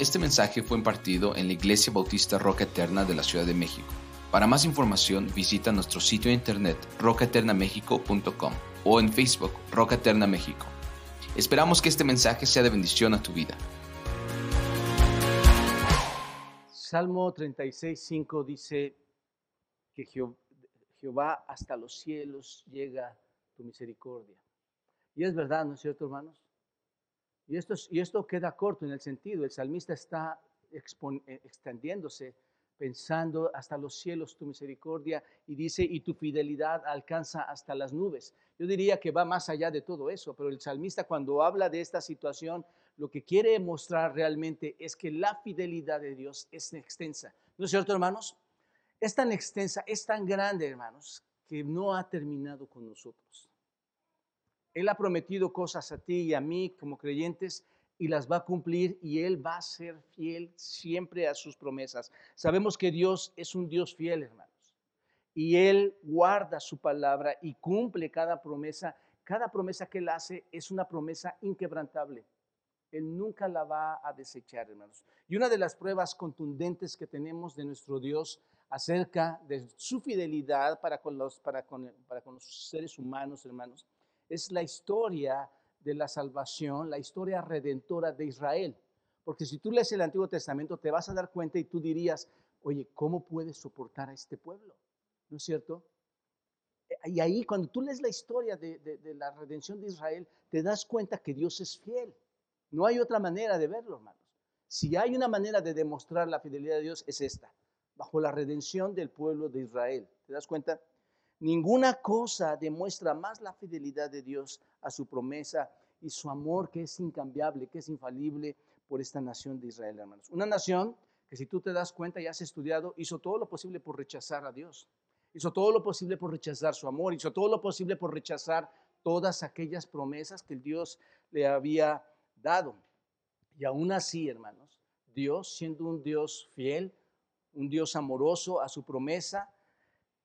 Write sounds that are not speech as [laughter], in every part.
Este mensaje fue impartido en la Iglesia Bautista Roca Eterna de la Ciudad de México. Para más información visita nuestro sitio de internet rocaeternamexico.com o en Facebook Roca Eterna México. Esperamos que este mensaje sea de bendición a tu vida. Salmo 36, dice que Jehová hasta los cielos llega tu misericordia. Y es verdad, ¿no es cierto, hermanos? Y esto, queda corto en el sentido, el salmista está eh, extendiéndose, pensando hasta los cielos tu misericordia y dice, y tu fidelidad alcanza hasta las nubes. Yo diría que va más allá de todo eso, pero el salmista cuando habla de esta situación, lo que quiere mostrar realmente es que la fidelidad de Dios es extensa. ¿No es cierto, hermanos? Es tan extensa, es tan grande, hermanos, que no ha terminado con nosotros. Él ha prometido cosas a ti y a mí como creyentes y las va a cumplir y Él va a ser fiel siempre a sus promesas. Sabemos que Dios es un Dios fiel, hermanos. Y Él guarda su palabra y cumple cada promesa. Cada promesa que Él hace es una promesa inquebrantable. Él nunca la va a desechar, hermanos. Y una de las pruebas contundentes que tenemos de nuestro Dios acerca de su fidelidad para con los, para con, para con los seres humanos, hermanos, es la historia de la salvación, la historia redentora de Israel. Porque si tú lees el Antiguo Testamento, te vas a dar cuenta y tú dirías, oye, ¿cómo puedes soportar a este pueblo? ¿No es cierto? Y ahí, cuando tú lees la historia de, la redención de Israel, te das cuenta que Dios es fiel. No hay otra manera de verlo, hermanos. Si hay una manera de demostrar la fidelidad de Dios, es esta, bajo la redención del pueblo de Israel. ¿Te das cuenta? Ninguna cosa demuestra más la fidelidad de Dios a su promesa y su amor que es incambiable, que es infalible por esta nación de Israel, hermanos. Una nación que si tú te das cuenta y has estudiado, hizo todo lo posible por rechazar a Dios. Hizo todo lo posible por rechazar su amor, hizo todo lo posible por rechazar todas aquellas promesas que el Dios le había dado. Y aún así, hermanos, Dios, siendo un Dios fiel, un Dios amoroso a su promesa,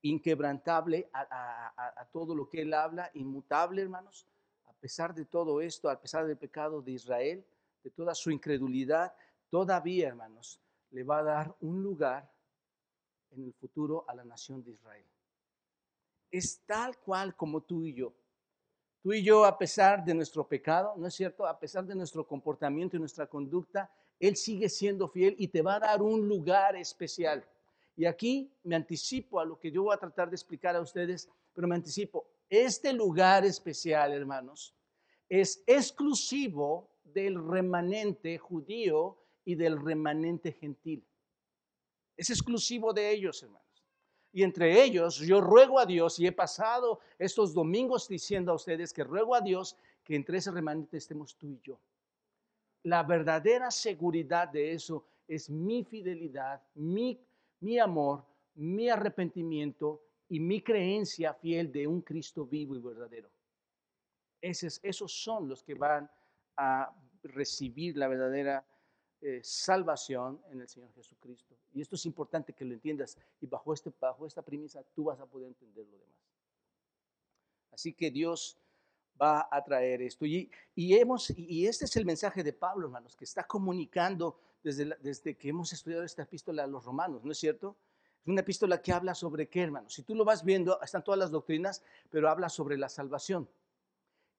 inquebrantable a, todo lo que él habla, inmutable, hermanos, a pesar de todo esto, a pesar del pecado de Israel, de toda su incredulidad, todavía, hermanos, le va a dar un lugar en el futuro a la nación de Israel. Es tal cual como tú y yo. Tú y yo, a pesar de nuestro pecado, ¿no es cierto? A pesar de nuestro comportamiento y nuestra conducta, Él sigue siendo fiel y te va a dar un lugar especial. Y aquí me anticipo a lo que yo voy a tratar de explicar a ustedes, pero me anticipo. Este lugar especial, hermanos, es exclusivo del remanente judío y del remanente gentil. Es exclusivo de ellos, hermanos. Y entre ellos yo ruego a Dios, y he pasado estos domingos diciendo a ustedes que ruego a Dios que entre ese remanente estemos tú y yo. La verdadera seguridad de eso es mi fidelidad, mi mi amor, mi arrepentimiento y mi creencia fiel de un Cristo vivo y verdadero. Esos, esos son los que van a recibir la verdadera eh, salvación en el Señor Jesucristo. Y esto es importante que lo entiendas y bajo, este, bajo esta premisa tú vas a poder entender lo demás. Así que Dios va a traer esto. Y, y, hemos, y este es el mensaje de Pablo, hermanos, que está comunicando desde, que hemos estudiado esta epístola a los romanos, ¿no es cierto? Es una epístola que habla sobre qué, hermanos. Si tú lo vas viendo, están todas las doctrinas, pero habla sobre la salvación.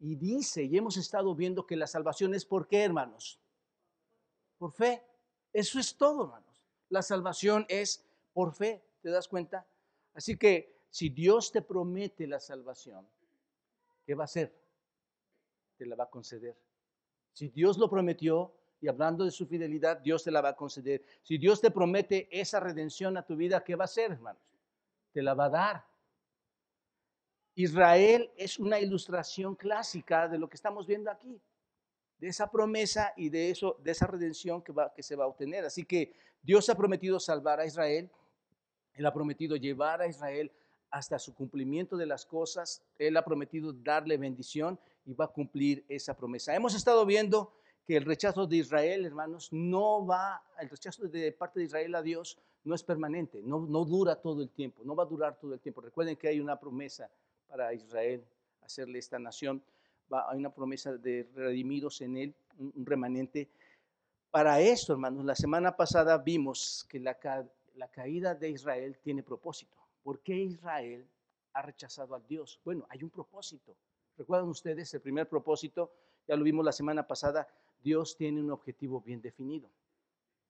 Y dice, y hemos estado viendo que la salvación es por qué, hermanos? Por fe. Eso es todo, hermanos. La salvación es por fe, ¿te das cuenta? Así que si Dios te promete la salvación, ¿qué va a hacer? Te la va a conceder. Si Dios lo prometió, y hablando de su fidelidad, Dios te la va a conceder. Si Dios te promete esa redención a tu vida, ¿qué va a hacer, hermanos? Te la va a dar. Israel es una ilustración clásica de lo que estamos viendo aquí, de esa promesa y de eso, de esa redención que, va, que se va a obtener. Así que Dios ha prometido salvar a Israel, Él ha prometido llevar a Israel hasta su cumplimiento de las cosas, Él ha prometido darle bendición y va a cumplir esa promesa. Hemos estado viendo que el rechazo de Israel, hermanos, no va, el rechazo de parte de Israel a Dios no es permanente, no, no dura todo el tiempo, no va a durar todo el tiempo. Recuerden que hay una promesa para Israel, hacerle esta nación, va, hay una promesa de redimidos en él, un, remanente. para esto, hermanos, la semana pasada vimos que la, la caída de Israel tiene propósito. ¿Por qué Israel ha rechazado a Dios? Bueno, hay un propósito. ¿Recuerdan ustedes el primer propósito? Ya lo vimos la semana pasada. Dios tiene un objetivo bien definido.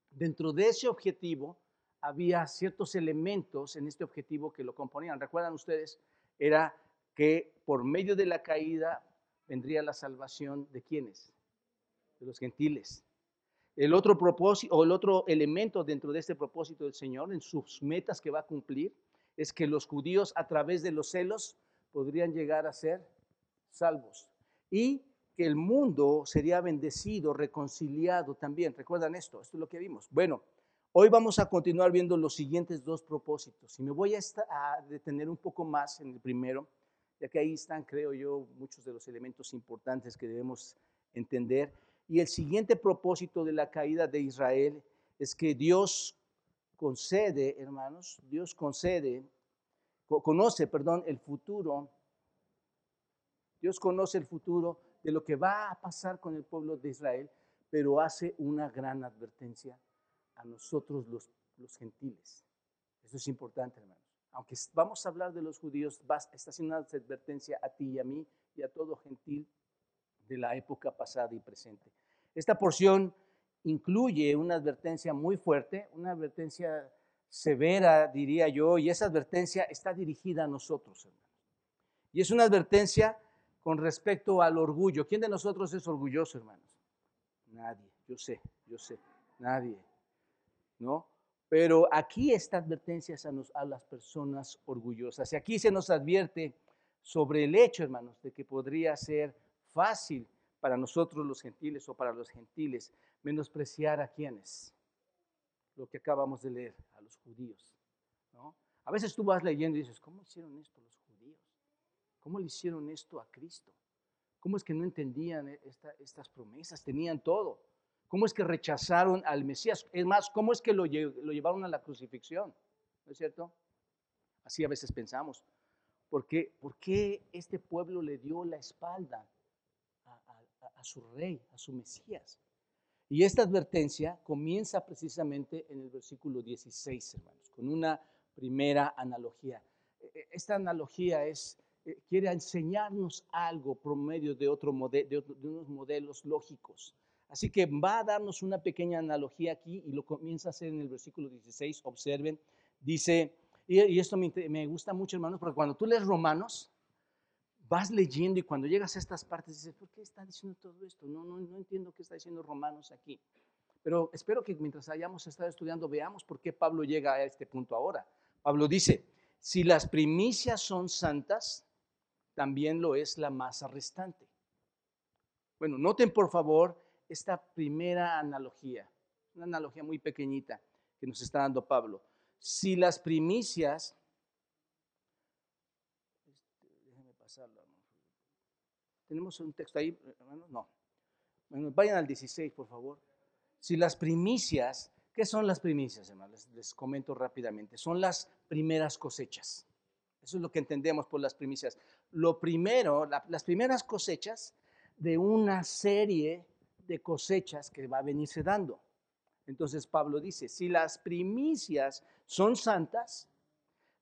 Dentro de ese objetivo había ciertos elementos en este objetivo que lo componían. ¿Recuerdan ustedes? Era que por medio de la caída vendría la salvación de quienes? De los gentiles. El otro propósito o el otro elemento dentro de este propósito del Señor en sus metas que va a cumplir es que los judíos a través de los celos podrían llegar a ser salvos y que el mundo sería bendecido, reconciliado también. ¿Recuerdan esto? Esto es lo que vimos. Bueno, hoy vamos a continuar viendo los siguientes dos propósitos y me voy a, a detener un poco más en el primero, ya que ahí están, creo yo, muchos de los elementos importantes que debemos entender. Y el siguiente propósito de la caída de Israel es que Dios concede, hermanos, Dios concede, conoce, perdón, el futuro. Dios conoce el futuro de lo que va a pasar con el pueblo de Israel, pero hace una gran advertencia a nosotros los, los gentiles. Eso es importante, hermanos. Aunque vamos a hablar de los judíos, está haciendo una advertencia a ti y a mí y a todo gentil de la época pasada y presente. Esta porción incluye una advertencia muy fuerte, una advertencia severa, diría yo, y esa advertencia está dirigida a nosotros, hermanos. Y es una advertencia con respecto al orgullo. ¿Quién de nosotros es orgulloso, hermanos? Nadie, yo sé, yo sé, nadie, ¿no? Pero aquí esta advertencia es a, a las personas orgullosas. Y aquí se nos advierte sobre el hecho, hermanos, de que podría ser fácil para nosotros los gentiles o para los gentiles menospreciar a quienes, lo que acabamos de leer, a los judíos. ¿no? A veces tú vas leyendo y dices, ¿cómo hicieron esto los judíos? ¿Cómo le hicieron esto a Cristo? ¿Cómo es que no entendían estas promesas? Tenían todo. ¿Cómo es que rechazaron al Mesías? Es más, ¿cómo es que lo, llevaron a la crucifixión? ¿No es cierto? Así a veces pensamos. ¿Por qué, ¿Por qué este pueblo le dio la espalda a su rey, a su Mesías. Y esta advertencia comienza precisamente en el versículo 16, hermanos, con una primera analogía. E, e, esta analogía es, eh, quiere enseñarnos algo por medio de, otro de, unos modelos lógicos. Así que va a darnos una pequeña analogía aquí y lo comienza a hacer en el versículo 16. Observen, dice, y, esto me, me gusta mucho, hermanos, porque cuando tú lees Romanos, vas leyendo y cuando llegas a estas partes dices, ¿por qué está diciendo todo esto? No, no, no entiendo qué está diciendo Romanos aquí. Pero espero que mientras hayamos estado estudiando veamos por qué Pablo llega a este punto ahora. Pablo dice, si las primicias son santas, también lo es la masa restante. Bueno, noten por favor esta primera analogía, una analogía muy pequeñita que nos está dando Pablo. Si las primicias ¿Tenemos un texto ahí, hermanos? No. Bueno, vayan al 16, por favor. Si las primicias, ¿qué son las primicias, hermanos? Les, comento rápidamente. Son las primeras cosechas. Eso es lo que entendemos por las primicias. Lo primero, las primeras cosechas de una serie de cosechas que va a venirse dando. Entonces Pablo dice, si las primicias son santas,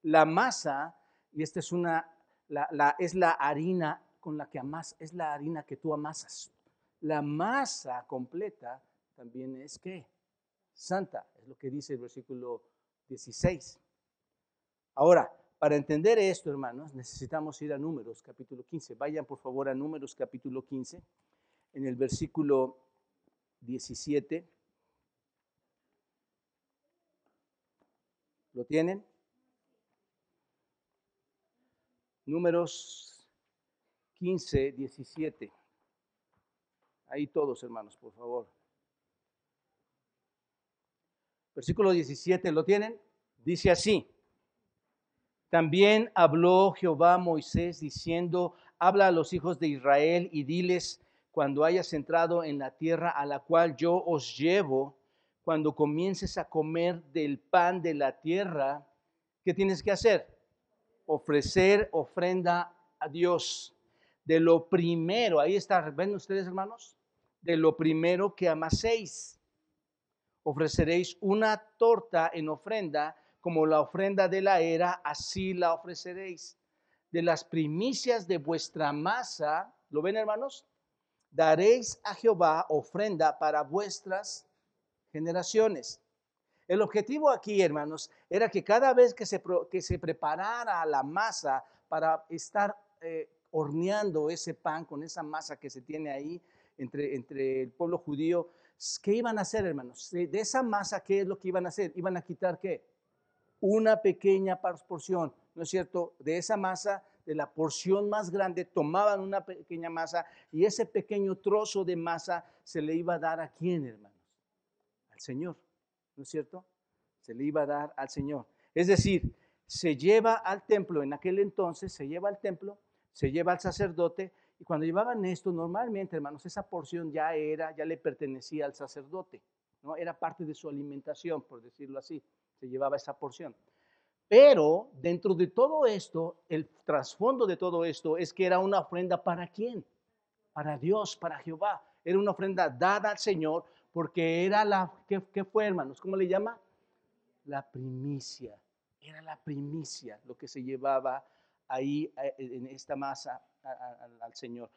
la masa, y esta es una, la, es la harina con la que amas, es la harina que tú amasas. La masa completa también es que santa, es lo que dice el versículo 16. Ahora, para entender esto, hermanos, necesitamos ir a Números capítulo 15. Vayan por favor a Números capítulo 15, en el versículo 17. ¿Lo tienen? Números 15, 17. Ahí todos, hermanos, por favor. Versículo 17, ¿lo tienen? Dice así. También habló Jehová a Moisés diciendo, habla a los hijos de Israel y diles, cuando hayas entrado en la tierra a la cual yo os llevo, cuando comiences a comer del pan de la tierra, ¿qué tienes que hacer? Ofrecer ofrenda a Dios de lo primero, ahí está, ¿ven ustedes hermanos? De lo primero que amaséis. ofreceréis una torta en ofrenda, como la ofrenda de la era, así la ofreceréis. De las primicias de vuestra masa, ¿lo ven hermanos? Daréis a Jehová ofrenda para vuestras generaciones. El objetivo aquí, hermanos, era que cada vez que se, que se preparara la masa para estar eh, horneando ese pan con esa masa que se tiene ahí entre, entre el pueblo judío, ¿qué iban a hacer, hermanos? De esa masa, ¿qué es lo que iban a hacer? Iban a quitar qué? Una pequeña porción, ¿no es cierto? De esa masa, de la porción más grande, tomaban una pequeña masa y ese pequeño trozo de masa se le iba a dar a quién, hermanos? Al Señor, ¿no es cierto? Se le iba a dar al Señor. Es decir, se lleva al templo, en aquel entonces se lleva al templo, se lleva al sacerdote y cuando llevaban esto, normalmente, hermanos, esa porción ya era, ya le pertenecía al sacerdote, ¿no? Era parte de su alimentación, por decirlo así, se llevaba esa porción. Pero dentro de todo esto, el trasfondo de todo esto es que era una ofrenda para quién? Para Dios, para Jehová. Era una ofrenda dada al Señor porque era la, ¿qué, qué fue hermanos? ¿Cómo le llama? La primicia. Era la primicia lo que se llevaba ahí eh, en esta masa al Señor.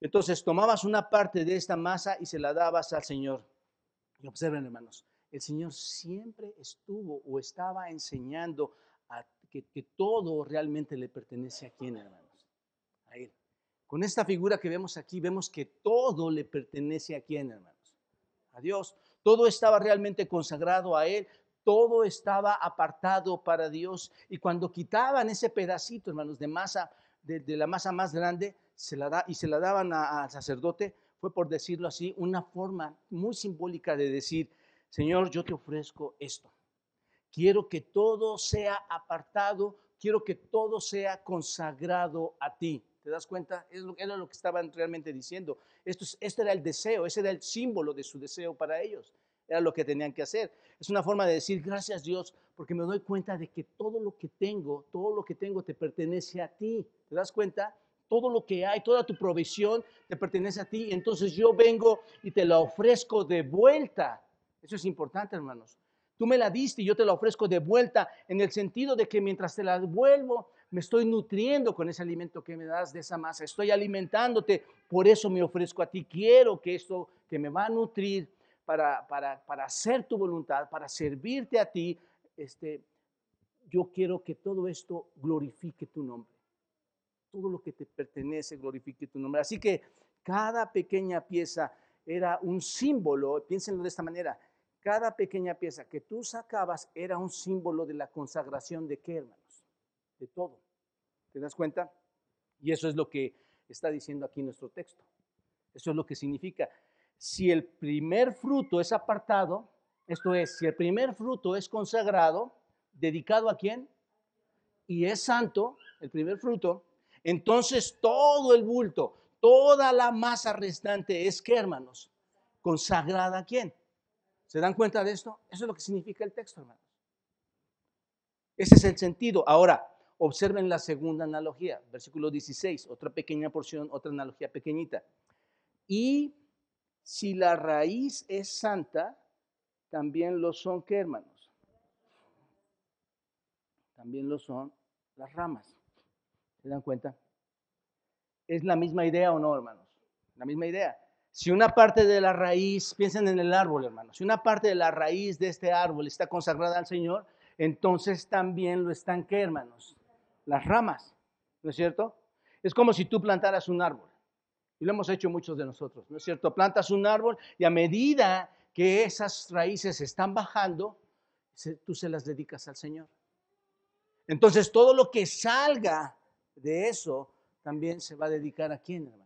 Entonces tomabas una parte de esta masa y se la dabas al Señor. Y observen, hermanos, el Señor siempre estuvo o estaba enseñando que, todo realmente le pertenece a quién, hermanos? A Él. Con esta figura que vemos aquí, vemos que todo le pertenece a quién, hermanos? A Dios. Todo estaba realmente consagrado a Él, todo estaba apartado para Dios. Y cuando quitaban ese pedacito, hermanos, de masa, de, la masa más grande, se la da, y se la daban al sacerdote, fue por decirlo así, una forma muy simbólica de decir, Señor, yo te ofrezco esto. Quiero que todo sea apartado, quiero que todo sea consagrado a ti. ¿Te das cuenta? Era lo que estaban realmente diciendo. Esto, era el deseo, ese era el símbolo de su deseo para ellos. Era lo que tenían que hacer. Es una forma de decir, gracias Dios, porque me doy cuenta de que todo lo que tengo, todo lo que tengo te pertenece a ti. ¿Te das cuenta? Todo lo que hay, toda tu provisión te pertenece a ti. Entonces yo vengo y te la ofrezco de vuelta. Eso es importante, hermanos. Tú me la diste y yo te la ofrezco de vuelta en el sentido de que mientras te la devuelvo, me estoy nutriendo con ese alimento que me das de esa masa. Estoy alimentándote, por eso me ofrezco a ti. Quiero que esto que me va a nutrir para, para, hacer tu voluntad, para servirte a ti, este, yo quiero que todo esto glorifique tu nombre. Todo lo que te pertenece glorifique tu nombre. Así que cada pequeña pieza era un símbolo, piénsenlo de esta manera, cada pequeña pieza que tú sacabas era un símbolo de la consagración de qué, hermanos? De todo. ¿Te das cuenta? Y eso es lo que está diciendo aquí nuestro texto. Eso es lo que significa si el primer fruto es apartado, esto es, si el primer fruto es consagrado, dedicado a quién? Y es santo, el primer fruto, entonces todo el bulto, toda la masa restante es que, hermanos, consagrada a quién? ¿Se dan cuenta de esto? Eso es lo que significa el texto, hermanos. Ese es el sentido. Ahora, observen la segunda analogía, versículo 16, otra pequeña porción, otra analogía pequeñita. Y si la raíz es santa, también lo son, ¿qué hermanos? También lo son las ramas. ¿Se dan cuenta? ¿Es la misma idea o no, hermanos? La misma idea. Si una parte de la raíz, piensen en el árbol, hermanos, si una parte de la raíz de este árbol está consagrada al Señor, entonces también lo están, ¿qué, hermanos? Las ramas, ¿no es cierto? Es como si tú plantaras un árbol. Y lo hemos hecho muchos de nosotros, ¿no es cierto? Plantas un árbol y a medida que esas raíces están bajando, tú se las dedicas al Señor. Entonces todo lo que salga de eso también se va a dedicar a quién, hermanos?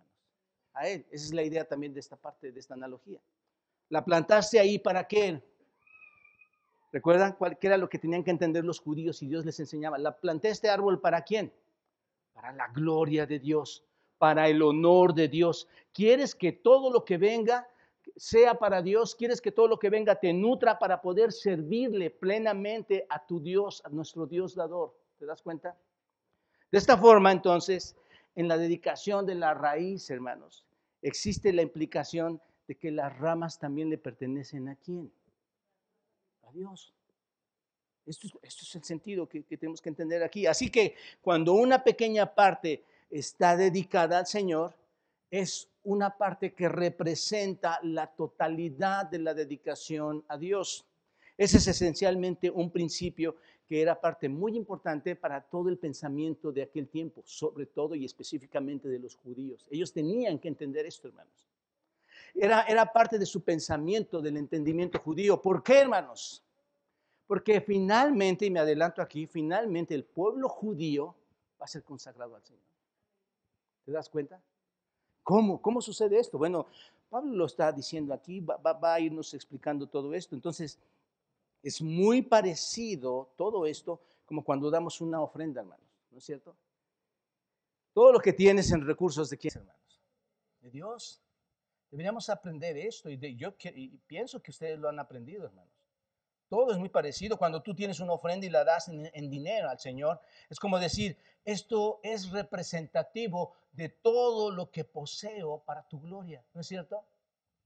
A Él. Esa es la idea también de esta parte, de esta analogía. La plantaste ahí para qué? ¿Recuerdan cuál era lo que tenían que entender los judíos y Dios les enseñaba? La planté este árbol para quién? Para la gloria de Dios para el honor de Dios. ¿Quieres que todo lo que venga sea para Dios? ¿Quieres que todo lo que venga te nutra para poder servirle plenamente a tu Dios, a nuestro Dios dador? ¿Te das cuenta? De esta forma, entonces, en la dedicación de la raíz, hermanos, existe la implicación de que las ramas también le pertenecen a quién? a Dios. Esto, es el sentido que, que tenemos que entender aquí. Así que cuando una pequeña parte está dedicada al Señor, es una parte que representa la totalidad de la dedicación a Dios. Ese es esencialmente un principio que era parte muy importante para todo el pensamiento de aquel tiempo, sobre todo y específicamente de los judíos. Ellos tenían que entender esto, hermanos. Era, era parte de su pensamiento, del entendimiento judío. ¿Por qué, hermanos? Porque finalmente, y me adelanto aquí, finalmente el pueblo judío va a ser consagrado al Señor. ¿Te das cuenta? ¿Cómo? ¿Cómo sucede esto? Bueno, Pablo lo está diciendo aquí, va, va, a irnos explicando todo esto. Entonces, es muy parecido todo esto como cuando damos una ofrenda, hermanos, ¿no es cierto? Todo lo que tienes en recursos de quién, hermanos? De Dios. Deberíamos aprender esto y, de, yo pienso que ustedes lo han aprendido, hermanos. Todo es muy parecido. Cuando tú tienes una ofrenda y la das en, dinero al Señor, es como decir, esto es representativo de todo lo que poseo para tu gloria, ¿no es cierto?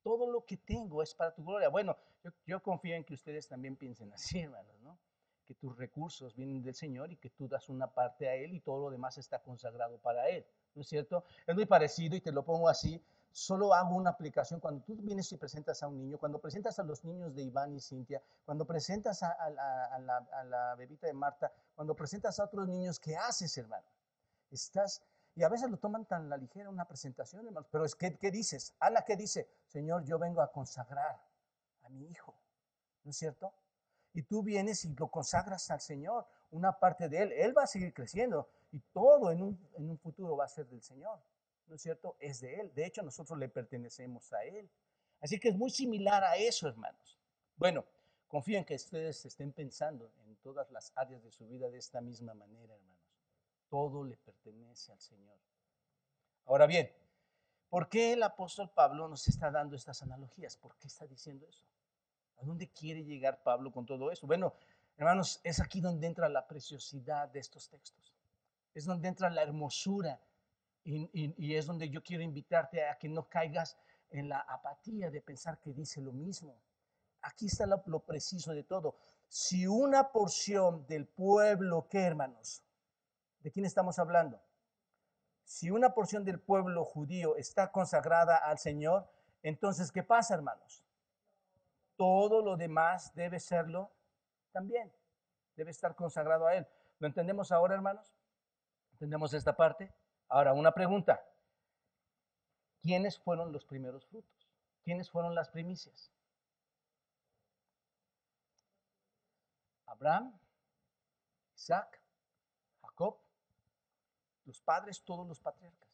Todo lo que tengo es para tu gloria. Bueno, yo, confío en que ustedes también piensen [laughs] así, hermanos, ¿no? Que tus recursos vienen del Señor y que tú das una parte a Él y todo lo demás está consagrado para Él, ¿no es cierto? Es muy parecido y te lo pongo así solo hago una aplicación cuando tú vienes y presentas a un niño, cuando presentas a los niños de Iván y Cintia, cuando presentas a, la, bebita de Marta, cuando presentas a otros niños, ¿qué haces, hermano? Estás, y a veces lo toman tan la ligera una presentación, hermano, pero es que, ¿qué dices? Ana, ¿qué dice? Señor, yo vengo a consagrar a mi hijo, ¿no es cierto? Y tú vienes y lo consagras al Señor, una parte de él, él va a seguir creciendo y todo en un, en un futuro va a ser del Señor. ¿no es cierto? Es de Él. De hecho, nosotros le pertenecemos a Él. Así que es muy similar a eso, hermanos. Bueno, confío en que ustedes estén pensando en todas las áreas de su vida de esta misma manera, hermanos. Todo le pertenece al Señor. Ahora bien, ¿por qué el apóstol Pablo nos está dando estas analogías? ¿Por qué está diciendo eso? ¿A dónde quiere llegar Pablo con todo eso? Bueno, hermanos, es aquí donde entra la preciosidad de estos textos. Es donde entra la hermosura y, es donde yo quiero invitarte a que no caigas en la apatía de pensar que dice lo mismo. Aquí está lo, lo preciso de todo. Si una porción del pueblo, ¿qué hermanos? ¿De quién estamos hablando? Si una porción del pueblo judío está consagrada al Señor, entonces, ¿qué pasa, hermanos? Todo lo demás debe serlo también. Debe estar consagrado a Él. ¿Lo entendemos ahora, hermanos? ¿Entendemos esta parte? Ahora, una pregunta. ¿Quiénes fueron los primeros frutos? ¿Quiénes fueron las primicias? Abraham, Isaac, los padres, todos los patriarcas.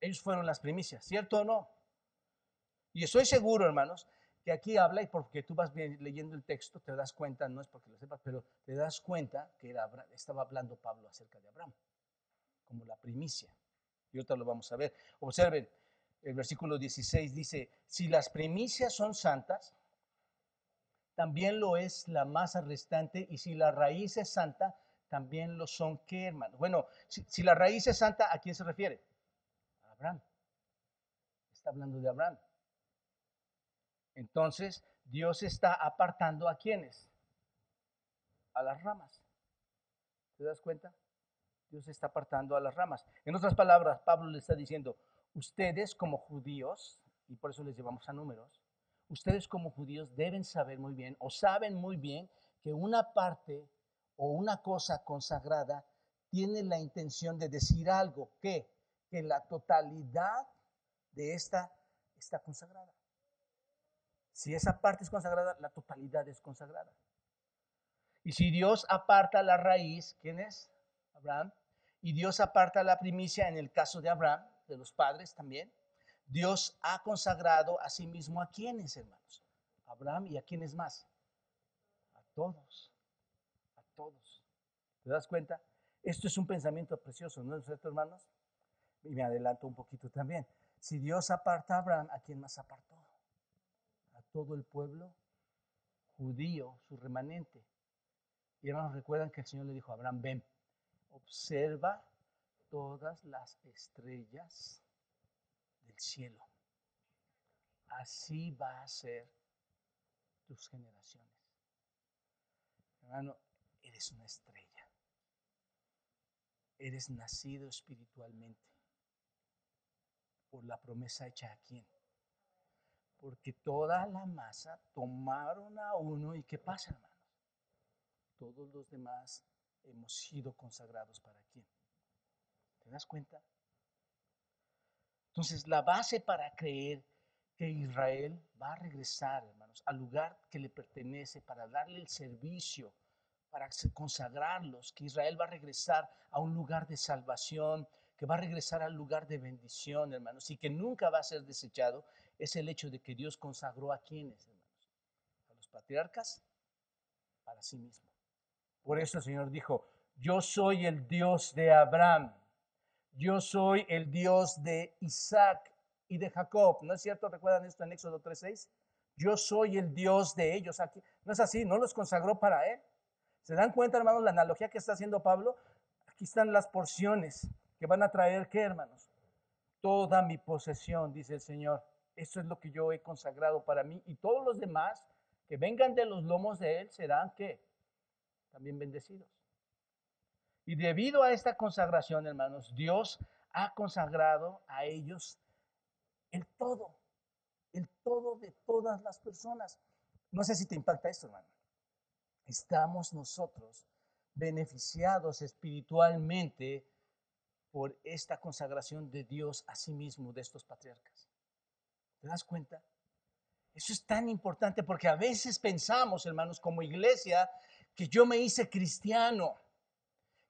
Ellos fueron las primicias, ¿cierto o no? Y estoy seguro, hermanos, que aquí habla, y porque tú vas leyendo el texto, te das cuenta, no es porque lo sepas, pero te das cuenta que era, estaba hablando Pablo acerca de Abraham como la primicia. Y ahorita lo vamos a ver. Observen, el versículo 16 dice, si las primicias son santas, también lo es la masa restante, y si la raíz es santa, también lo son qué, hermano. Bueno, si, la raíz es santa, ¿a quién se refiere? A Abraham. Está hablando de Abraham. Entonces, Dios está apartando a quienes? A las ramas. ¿Te das cuenta? Dios está apartando a las ramas. En otras palabras, Pablo le está diciendo, ustedes como judíos, y por eso les llevamos a números, ustedes como judíos deben saber muy bien o saben muy bien que una parte o una cosa consagrada tiene la intención de decir algo que, que la totalidad de esta está consagrada. Si esa parte es consagrada, la totalidad es consagrada. Y si Dios aparta la raíz, ¿quién es? Abraham, y Dios aparta la primicia en el caso de Abraham, de los padres también. Dios ha consagrado a sí mismo a quienes, hermanos. Abraham y a quienes más. A todos. Todos. ¿Te das cuenta? Esto es un pensamiento precioso, ¿no es cierto, hermanos? Y me adelanto un poquito también. Si Dios aparta a Abraham, ¿a quién más apartó? A todo el pueblo judío, su remanente. Y hermanos, recuerdan que el Señor le dijo a Abraham, ven, observa todas las estrellas del cielo. Así va a ser tus generaciones. Hermano, eres una estrella. Eres nacido espiritualmente por la promesa hecha a quién. Porque toda la masa tomaron a uno y ¿qué pasa, hermanos? Todos los demás hemos sido consagrados para quién. ¿Te das cuenta? Entonces, la base para creer que Israel va a regresar, hermanos, al lugar que le pertenece para darle el servicio, para consagrarlos, que Israel va a regresar a un lugar de salvación, que va a regresar al lugar de bendición, hermanos, y que nunca va a ser desechado, es el hecho de que Dios consagró a quienes, hermanos, a los patriarcas, para sí mismo. Por eso el Señor dijo, yo soy el Dios de Abraham, yo soy el Dios de Isaac y de Jacob. ¿No es cierto? ¿Recuerdan esto en Éxodo 3.6? Yo soy el Dios de ellos. Aquí, no es así, no los consagró para Él. ¿Se dan cuenta, hermanos, la analogía que está haciendo Pablo? Aquí están las porciones que van a traer, ¿qué, hermanos? Toda mi posesión, dice el Señor. Eso es lo que yo he consagrado para mí. Y todos los demás que vengan de los lomos de Él serán, ¿qué? También bendecidos. Y debido a esta consagración, hermanos, Dios ha consagrado a ellos el todo, el todo de todas las personas. No sé si te impacta esto, hermano. Estamos nosotros beneficiados espiritualmente por esta consagración de Dios a sí mismo de estos patriarcas. ¿Te das cuenta? Eso es tan importante porque a veces pensamos, hermanos, como iglesia, que yo me hice cristiano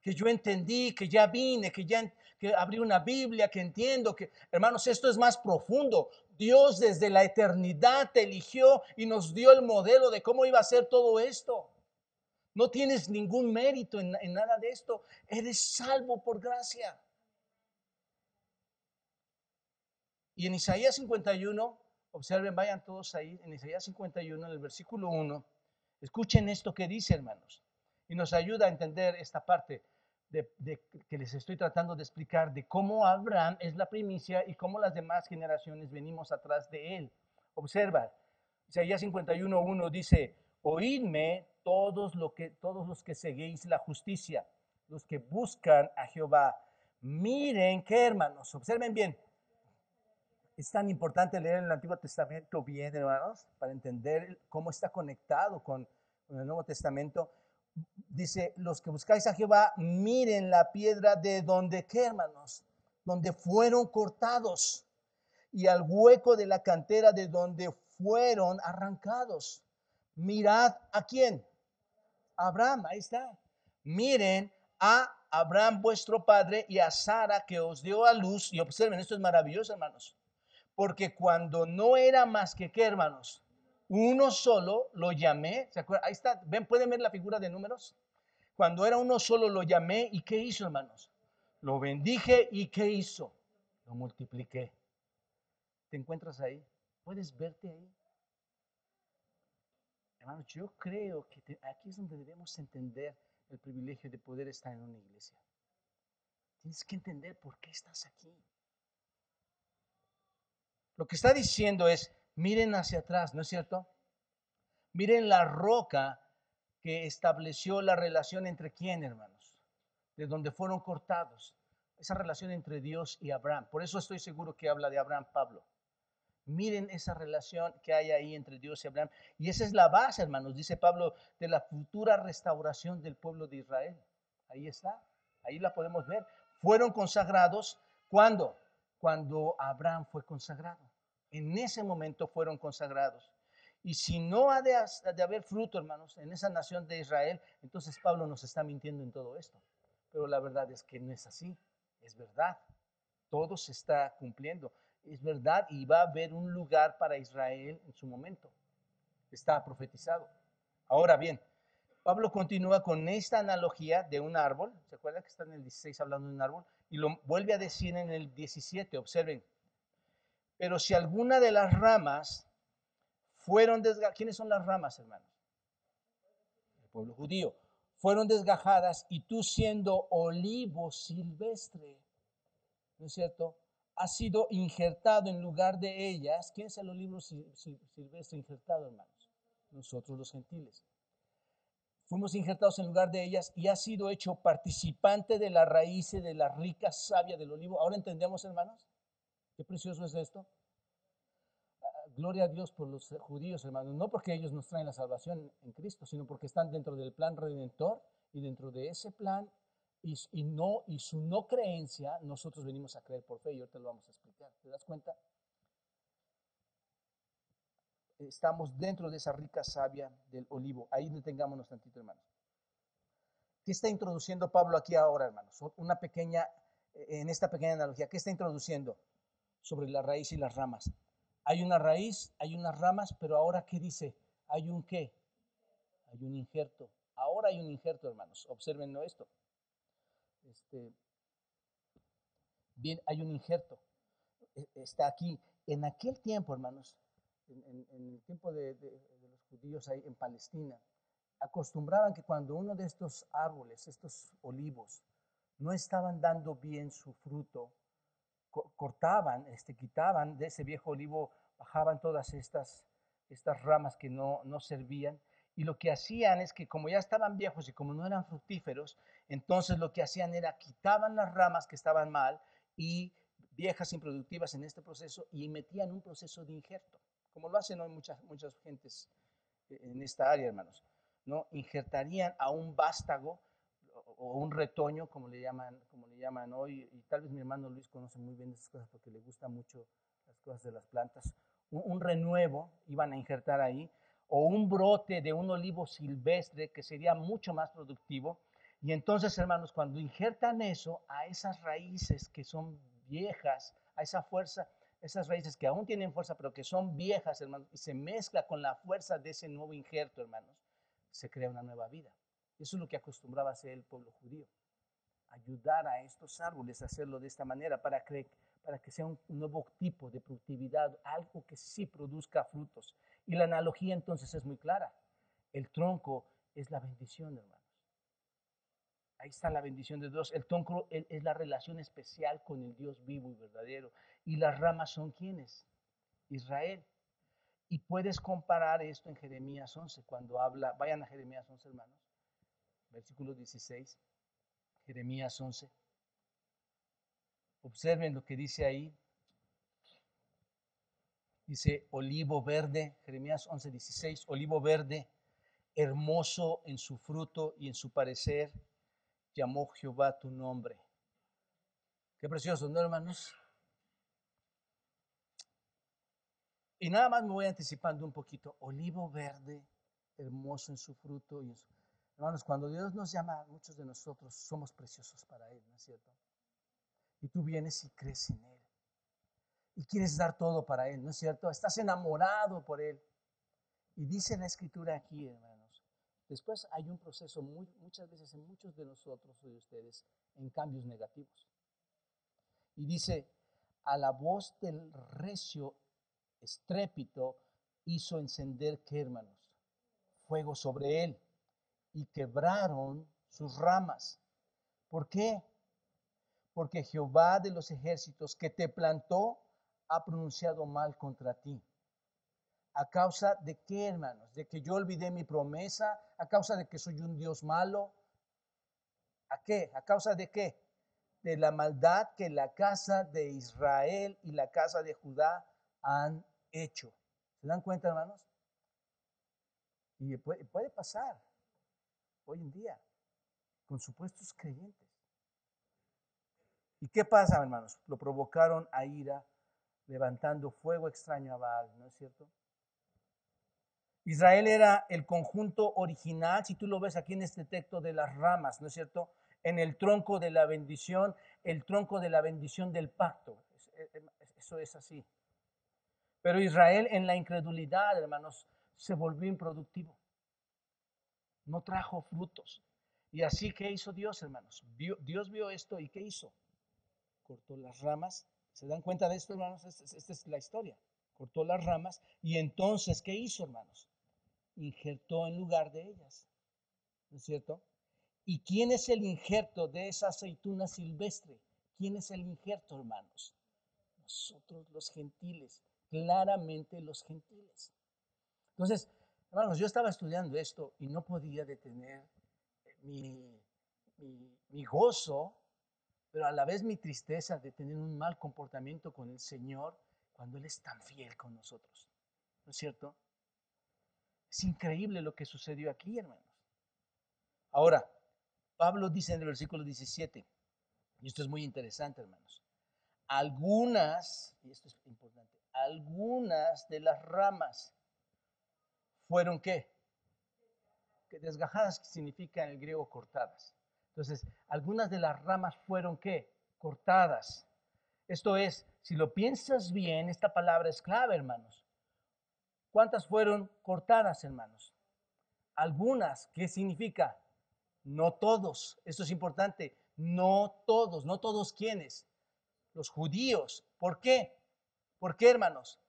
que yo entendí, que ya vine, que ya que abrí una Biblia, que entiendo que, hermanos, esto es más profundo. Dios desde la eternidad te eligió y nos dio el modelo de cómo iba a ser todo esto. No tienes ningún mérito en, en nada de esto. Eres salvo por gracia. Y en Isaías 51, observen, vayan todos ahí, en Isaías 51, en el versículo 1, escuchen esto que dice, hermanos y nos ayuda a entender esta parte de, que les estoy tratando de explicar de cómo Abraham es la primicia y cómo las demás generaciones venimos atrás de él. Observa, Isaías 51.1 dice, oídme todos, lo que, todos los que seguís la justicia, los que buscan a Jehová. Miren qué hermanos, observen bien. Es tan importante leer el Antiguo Testamento bien, hermanos, para entender cómo está conectado con, con el Nuevo Testamento dice, los que buscáis a Jehová, miren la piedra de donde, ¿qué hermanos? Donde fueron cortados y al hueco de la cantera de donde fueron arrancados. Mirad a quién? Abraham, ahí está. Miren a Abraham vuestro padre y a Sara que os dio a luz. Y observen, esto es maravilloso, hermanos. Porque cuando no era más que qué, hermanos, uno solo lo llamé, ¿se acuerdan? Ahí está, ¿ven? ¿Pueden ver la figura de números? Cuando era uno solo lo llamé y ¿qué hizo, hermanos? Lo bendije y ¿qué hizo? Lo multipliqué. ¿Te encuentras ahí? ¿Puedes verte ahí? Hermanos, yo creo que aquí es donde debemos entender el privilegio de poder estar en una iglesia. Tienes que entender por qué estás aquí. Lo que está diciendo es, Miren hacia atrás, ¿no es cierto? Miren la roca que estableció la relación entre quién, hermanos, de donde fueron cortados. Esa relación entre Dios y Abraham. Por eso estoy seguro que habla de Abraham Pablo. Miren esa relación que hay ahí entre Dios y Abraham. Y esa es la base, hermanos, dice Pablo, de la futura restauración del pueblo de Israel. Ahí está, ahí la podemos ver. Fueron consagrados, ¿cuándo? Cuando Abraham fue consagrado. En ese momento fueron consagrados. Y si no ha de, haber fruto, hermanos, en esa nación de Israel, entonces Pablo nos está mintiendo en todo esto. Pero la verdad es que no es así. Es verdad. Todo se está cumpliendo. Es verdad y va a haber un lugar para Israel en su momento. Está profetizado. Ahora bien, Pablo continúa con esta analogía de un árbol. ¿Se acuerdan que está en el 16 hablando de un árbol? Y lo vuelve a decir en el 17. Observen, pero si alguna de las ramas fueron desgajadas, ¿quiénes son las ramas, hermanos? El pueblo judío. Fueron desgajadas y tú siendo olivo silvestre, ¿no es cierto? Ha sido injertado en lugar de ellas. ¿Quién es el olivo silvestre injertado, hermanos? Nosotros los gentiles. fuimos injertados en lugar de ellas y ha sido hecho participante de la raíz de la rica savia del olivo. Ahora entendemos, hermanos, qué precioso es esto. Ah, gloria a Dios por los judíos, hermanos, no porque ellos nos traen la salvación en Cristo, sino porque están dentro del plan redentor y dentro de ese plan y, su no creencia, nosotros venimos a creer por fe y ahorita lo vamos a explicar. ¿Te das cuenta? estamos dentro de esa rica savia del olivo. Ahí detengámonos tantito, hermanos. ¿Qué está introduciendo Pablo aquí ahora, hermanos? Una pequeña, en esta pequeña analogía, ¿qué está introduciendo sobre la raíz y las ramas? Hay una raíz, hay unas ramas, pero ahora ¿qué dice? Hay un qué? Hay un injerto. Ahora hay un injerto, hermanos. Observen esto. Este, bien, hay un injerto. E, está aquí. En aquel tiempo, hermanos, en, el tiempo de, los judíos ahí en Palestina, acostumbraban que cuando uno de estos árboles, estos olivos, no estaban dando bien su fruto, cortaban, este, quitaban de ese viejo olivo, bajaban todas estas, estas ramas que no, no servían, y lo que hacían es que como ya estaban viejos y como no eran fructíferos, entonces lo que hacían era quitaban las ramas que estaban mal y viejas, improductivas en este proceso, y metían un proceso de injerto como lo hacen hoy muchas, muchas gentes eh, en esta área, hermanos, ¿no? Injertarían a un vástago o un retoño, como le llaman, como le llaman hoy, y tal vez mi hermano Luis conoce muy bien estas cosas porque le gustan mucho las cosas de las plantas, un, un renuevo iban a injertar ahí, o un brote de un olivo silvestre que sería mucho más productivo. Y entonces, hermanos, cuando injertan eso a esas raíces que son viejas, a esa fuerza, esas raíces que aún tienen fuerza, pero que son viejas, hermanos, y se mezcla con la fuerza de ese nuevo injerto, hermanos, se crea una nueva vida. Eso es lo que acostumbraba hacer el pueblo judío. Ayudar a estos árboles a hacerlo de esta manera para que, para que sea un nuevo tipo de productividad, algo que sí produzca frutos. Y la analogía entonces es muy clara. El tronco es la bendición, hermanos. Ahí está la bendición de Dios. El tronco es la relación especial con el Dios vivo y verdadero. Y las ramas son quienes? Israel. Y puedes comparar esto en Jeremías 11, cuando habla, vayan a Jeremías 11, hermanos, versículo 16, Jeremías 11. Observen lo que dice ahí. Dice olivo verde, Jeremías 11, 16, olivo verde, hermoso en su fruto y en su parecer, llamó Jehová tu nombre. Qué precioso, ¿no, hermanos? Y nada más me voy anticipando un poquito. Olivo verde, hermoso en su fruto. Y Hermanos, cuando Dios nos llama, muchos de nosotros somos preciosos para Él, ¿no es cierto? Y tú vienes y crees en Él. Y quieres dar todo para Él, ¿no es cierto? Estás enamorado por Él. Y dice la escritura aquí, hermanos. Después hay un proceso muchas veces en muchos de nosotros y de ustedes en cambios negativos. Y dice, a la voz del recio estrépito hizo encender, ¿qué hermanos? Fuego sobre él y quebraron sus ramas. ¿Por qué? Porque Jehová de los ejércitos que te plantó ha pronunciado mal contra ti. ¿A causa de qué, hermanos? ¿De que yo olvidé mi promesa? ¿A causa de que soy un Dios malo? ¿A qué? ¿A causa de qué? De la maldad que la casa de Israel y la casa de Judá han hecho. ¿Se dan cuenta, hermanos? Y puede, pasar hoy en día con supuestos creyentes. ¿Y qué pasa, hermanos? Lo provocaron a ira levantando fuego extraño a Baal, ¿no es cierto? Israel era el conjunto original, si tú lo ves aquí en este texto, de las ramas, ¿no es cierto? En el tronco de la bendición, el tronco de la bendición del pacto. Eso es así. Pero Israel en la incredulidad, hermanos, se volvió improductivo. No trajo frutos. Y así, ¿qué hizo Dios, hermanos? Dios vio esto y ¿qué hizo? Cortó las ramas. ¿Se dan cuenta de esto, hermanos? Esta, es la historia. Cortó las ramas y entonces, ¿qué hizo, hermanos? Injertó en lugar de ellas. ¿No es cierto? ¿Y quién es el injerto de esa aceituna silvestre? ¿Quién es el injerto, hermanos? Nosotros los gentiles claramente los gentiles. Entonces, Hermanos, yo estaba estudiando esto y no podía detener mi, mi, gozo, pero a la vez mi tristeza de tener un mal comportamiento con el Señor cuando Él es tan fiel con nosotros. ¿No es cierto? Es increíble lo que sucedió aquí, hermanos. Ahora, Pablo dice en el versículo 17, y esto es muy interesante, hermanos, algunas, y esto es importante, algunas de las ramas fueron qué? Que desgajadas significa en el griego cortadas. Entonces, algunas de las ramas fueron qué? Cortadas. Esto es, si lo piensas bien, esta palabra es clave, hermanos. ¿Cuántas fueron cortadas, hermanos? Algunas, ¿qué significa? No todos. Esto es importante. No todos. No todos quiénes. Los judíos. ¿Por qué? ¿Por qué, hermanos?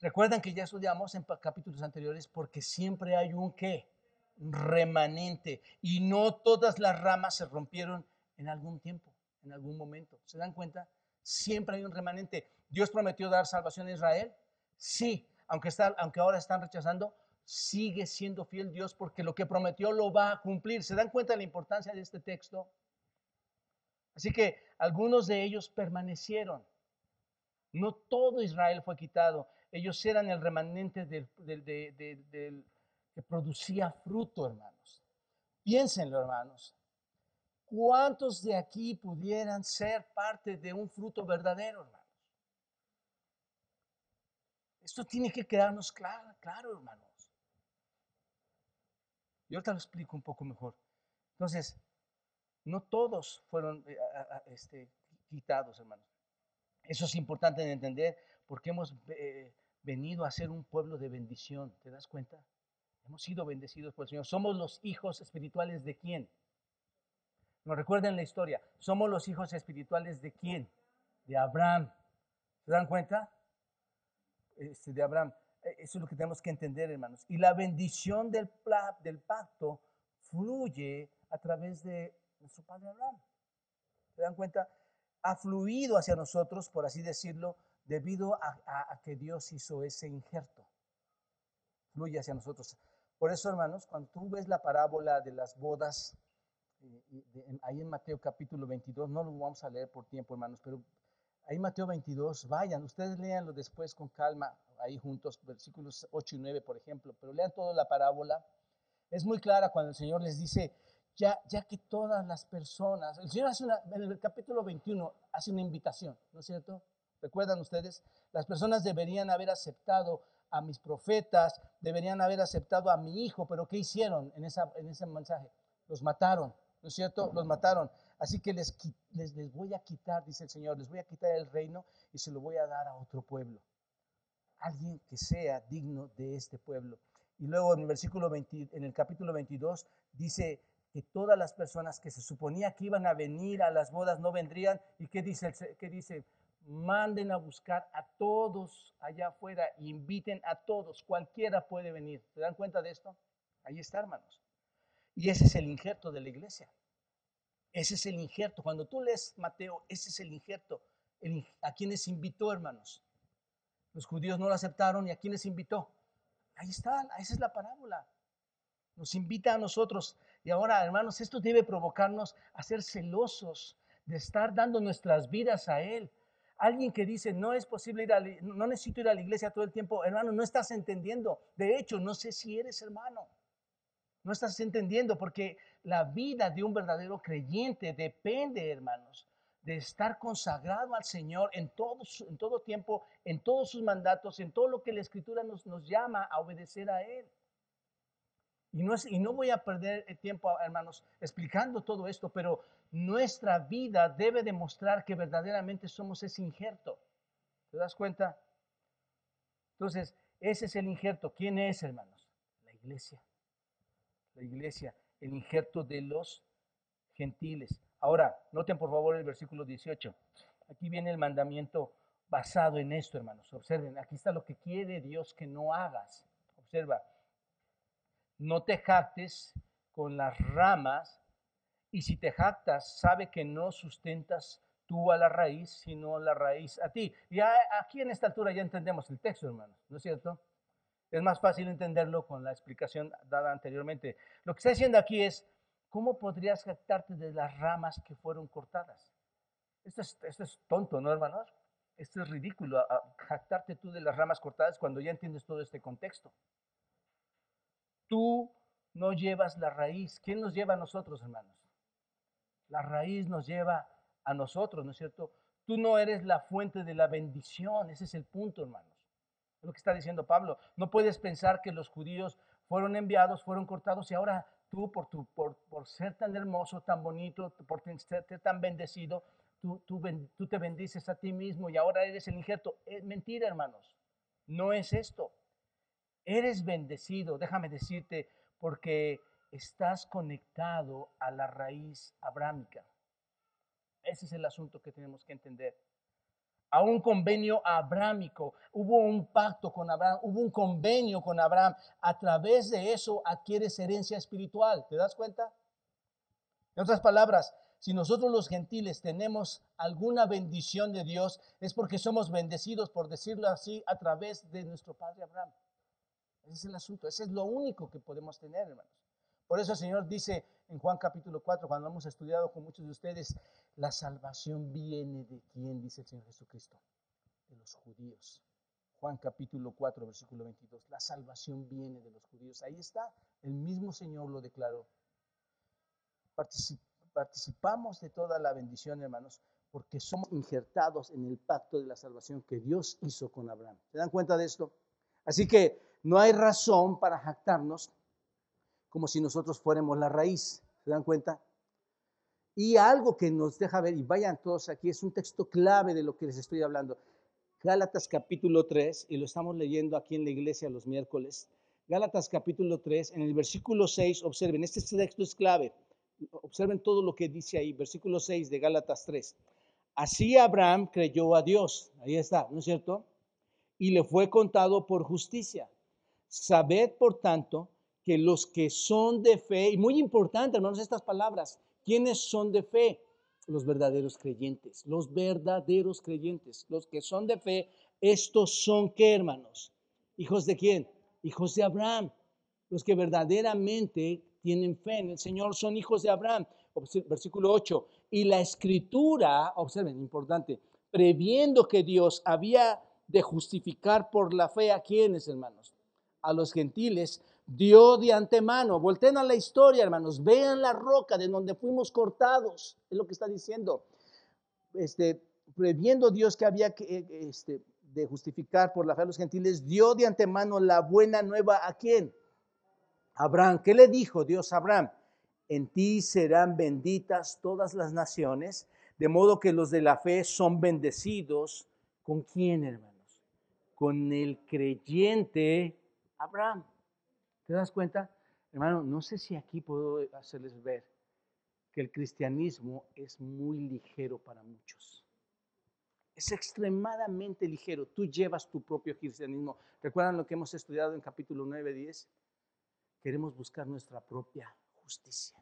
Recuerdan que ya estudiamos en capítulos anteriores porque siempre hay un qué, remanente. Y no todas las ramas se rompieron en algún tiempo, en algún momento. ¿Se dan cuenta? Siempre hay un remanente. ¿Dios prometió dar salvación a Israel? Sí, aunque, aunque ahora están rechazando, sigue siendo fiel Dios porque lo que prometió lo va a cumplir. ¿Se dan cuenta de la importancia de este texto? Así que algunos de ellos permanecieron. No todo Israel fue quitado. Ellos eran el remanente del, que producía fruto, hermanos. Piénsenlo, hermanos. ¿Cuántos de aquí pudieran ser parte de un fruto verdadero, hermanos? Esto tiene que quedarnos claro, claro, hermanos. Y ahorita lo explico un poco mejor. Entonces, no todos fueron eh, este, quitados, hermanos. Eso es importante de entender porque hemos eh, venido a ser un pueblo de bendición. ¿Te das cuenta? Hemos sido bendecidos por el Señor. Somos los hijos espirituales de quién? Nos recuerden la historia. Somos los hijos espirituales de quién? De Abraham. ¿Se dan cuenta? Este, de Abraham. E, eso es lo que tenemos que entender, hermanos. Y la bendición del, del pacto fluye a través de nuestro padre Abraham. ¿Se dan cuenta? Ha fluido hacia nosotros, por así decirlo, debido a, que Dios hizo ese injerto. Fluye hacia nosotros. Por eso, hermanos, cuando tú ves la parábola de las bodas, eh, ahí en Mateo capítulo 22, no lo vamos a leer por tiempo, hermanos, pero ahí Mateo 22, vayan, ustedes léanlo después con calma, ahí juntos, versículos 8 y 9, por ejemplo, pero lean toda la parábola. Es muy clara cuando el Señor les dice, ya, ya que todas las personas, el Señor hace una, en el capítulo 21 hace una invitación, ¿no es cierto? ¿Recuerdan ustedes? Las personas deberían haber aceptado a mis profetas, deberían haber aceptado a mi hijo, pero ¿qué hicieron en, esa, en ese mensaje? Los mataron, ¿no es cierto? Los mataron. Así que les, les, les, voy a quitar, dice el Señor, les voy a quitar el reino y se lo voy a dar a otro pueblo. Alguien que sea digno de este pueblo. Y luego en el versículo 20, en el capítulo 22 dice, que todas las personas que se suponía que iban a venir a las bodas no vendrían. ¿Y qué dice? ¿Qué dice? Manden a buscar a todos allá afuera, inviten a todos, cualquiera puede venir. ¿Se dan cuenta de esto? Ahí está, hermanos. Y ese es el injerto de la iglesia. Ese es el injerto. Cuando tú lees Mateo, ese es el injerto. ¿A quienes invitó, hermanos? Los judíos no lo aceptaron y a quienes invitó. Ahí está, esa es la parábola. Nos invita a nosotros y ahora, hermanos, esto debe provocarnos a ser celosos de estar dando nuestras vidas a Él. Alguien que dice, no es posible ir a, no necesito ir a la iglesia todo el tiempo, hermano, no estás entendiendo. De hecho, no sé si eres hermano. No estás entendiendo porque la vida de un verdadero creyente depende, hermanos, de estar consagrado al Señor en todo, en todo tiempo, en todos sus mandatos, en todo lo que la Escritura nos, nos llama a obedecer a Él. Y no, voy a perder el tiempo, hermanos, explicando todo esto, pero nuestra vida debe demostrar que verdaderamente somos ese injerto. ¿Te das cuenta? Entonces, ese es el injerto. ¿Quién es, hermanos? La iglesia. La iglesia, el injerto de los gentiles. Ahora, noten por favor el versículo 18. Aquí viene el mandamiento basado en esto, hermanos. Observen, aquí está lo que quiere Dios que no hagas. Observa, no te jactes con las ramas, y si te jactas, sabe que no sustentas tú a la raíz, sino la raíz a ti. Y aquí en esta altura ya entendemos el texto, hermanos, ¿no es cierto? Es más fácil entenderlo con la explicación dada anteriormente. Lo que está diciendo aquí es, ¿cómo podrías jactarte de las ramas que fueron cortadas? Esto es, esto es tonto, ¿no, hermanos? Esto es ridículo, jactarte tú de las ramas cortadas cuando ya entiendes todo este contexto. Tú no llevas la raíz. ¿Quién nos lleva a nosotros, hermanos? La raíz nos lleva a nosotros, ¿no es cierto? Tú no eres la fuente de la bendición, ese es el punto, hermanos. Es lo que está diciendo Pablo. No puedes pensar que los judíos fueron enviados, fueron cortados y ahora tú, por, tu, por, por ser tan hermoso, tan bonito, por ser tan bendecido, tú, tú, tú te bendices a ti mismo y ahora eres el injerto. Es mentira, hermanos. No es esto. Eres bendecido, déjame decirte, porque estás conectado a la raíz abrámica. Ese es el asunto que tenemos que entender. A un convenio abrámico, hubo un pacto con Abraham, hubo un convenio con Abraham. A través de eso adquieres herencia espiritual. ¿Te das cuenta? En otras palabras, si nosotros los gentiles tenemos alguna bendición de Dios, es porque somos bendecidos, por decirlo así, a través de nuestro Padre Abraham. Ese es el asunto, ese es lo único que podemos tener, hermanos. Por eso el Señor dice en Juan capítulo 4, cuando hemos estudiado con muchos de ustedes, la salvación viene de quién, dice el Señor Jesucristo, de los judíos. Juan capítulo 4, versículo 22, la salvación viene de los judíos. Ahí está, el mismo Señor lo declaró. Participamos de toda la bendición, hermanos, porque somos injertados en el pacto de la salvación que Dios hizo con Abraham. ¿Se dan cuenta de esto? Así que no hay razón para jactarnos como si nosotros fuéramos la raíz. ¿Se dan cuenta? Y algo que nos deja ver, y vayan todos aquí, es un texto clave de lo que les estoy hablando. Gálatas capítulo 3, y lo estamos leyendo aquí en la iglesia los miércoles. Gálatas capítulo 3, en el versículo 6, observen, este texto es clave. Observen todo lo que dice ahí, versículo 6 de Gálatas 3. Así Abraham creyó a Dios, ahí está, ¿no es cierto? Y le fue contado por justicia. Sabed, por tanto, que los que son de fe, y muy importante, hermanos, estas palabras, ¿quiénes son de fe? Los verdaderos creyentes, los verdaderos creyentes, los que son de fe, estos son qué, hermanos? ¿Hijos de quién? Hijos de Abraham. Los que verdaderamente tienen fe en el Señor son hijos de Abraham. Versículo 8. Y la escritura, observen, importante, previendo que Dios había de justificar por la fe a quienes, hermanos, a los gentiles, dio de antemano. Volten a la historia, hermanos. Vean la roca de donde fuimos cortados. Es lo que está diciendo. Este, previendo Dios que había que, eh, este, de justificar por la fe a los gentiles, dio de antemano la buena nueva a quién? Abraham. ¿Qué le dijo Dios a Abraham? En ti serán benditas todas las naciones, de modo que los de la fe son bendecidos. ¿Con quién, hermanos? Con el creyente Abraham. ¿Te das cuenta? Hermano, no sé si aquí puedo hacerles ver que el cristianismo es muy ligero para muchos. Es extremadamente ligero. Tú llevas tu propio cristianismo. ¿Recuerdan lo que hemos estudiado en capítulo 9, 10? Queremos buscar nuestra propia justicia.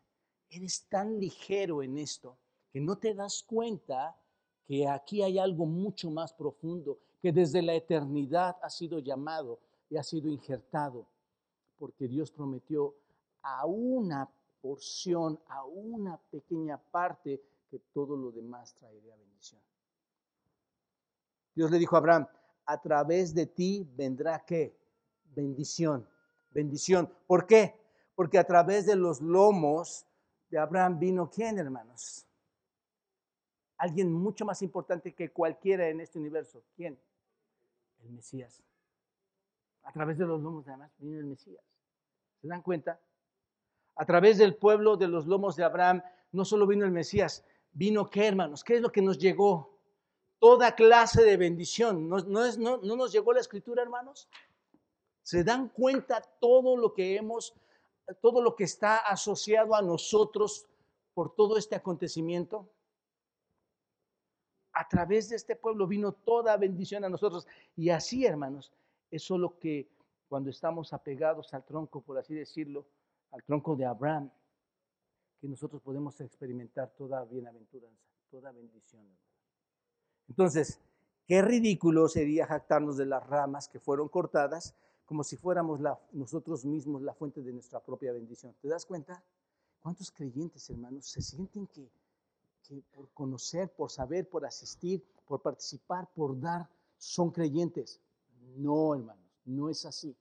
Eres tan ligero en esto que no te das cuenta que aquí hay algo mucho más profundo, que desde la eternidad ha sido llamado y ha sido injertado, porque Dios prometió a una porción, a una pequeña parte, que todo lo demás traería bendición. Dios le dijo a Abraham, a través de ti vendrá qué? Bendición, bendición. ¿Por qué? Porque a través de los lomos de Abraham vino quién, hermanos? Alguien mucho más importante que cualquiera en este universo. ¿Quién? El Mesías. A través de los lomos de Abraham vino el Mesías. ¿Se dan cuenta? A través del pueblo de los lomos de Abraham no solo vino el Mesías, vino qué hermanos, qué es lo que nos llegó. Toda clase de bendición. ¿No, no, es, no, ¿No nos llegó la escritura, hermanos? ¿Se dan cuenta todo lo que hemos, todo lo que está asociado a nosotros por todo este acontecimiento? A través de este pueblo vino toda bendición a nosotros. Y así, hermanos, es solo que cuando estamos apegados al tronco, por así decirlo, al tronco de Abraham, que nosotros podemos experimentar toda bienaventuranza, toda bendición. Entonces, qué ridículo sería jactarnos de las ramas que fueron cortadas como si fuéramos nosotros mismos la fuente de nuestra propia bendición. ¿Te das cuenta? ¿Cuántos creyentes, hermanos, se sienten que por conocer, por saber, por asistir, por participar, por dar, son creyentes? No, hermanos, no es así.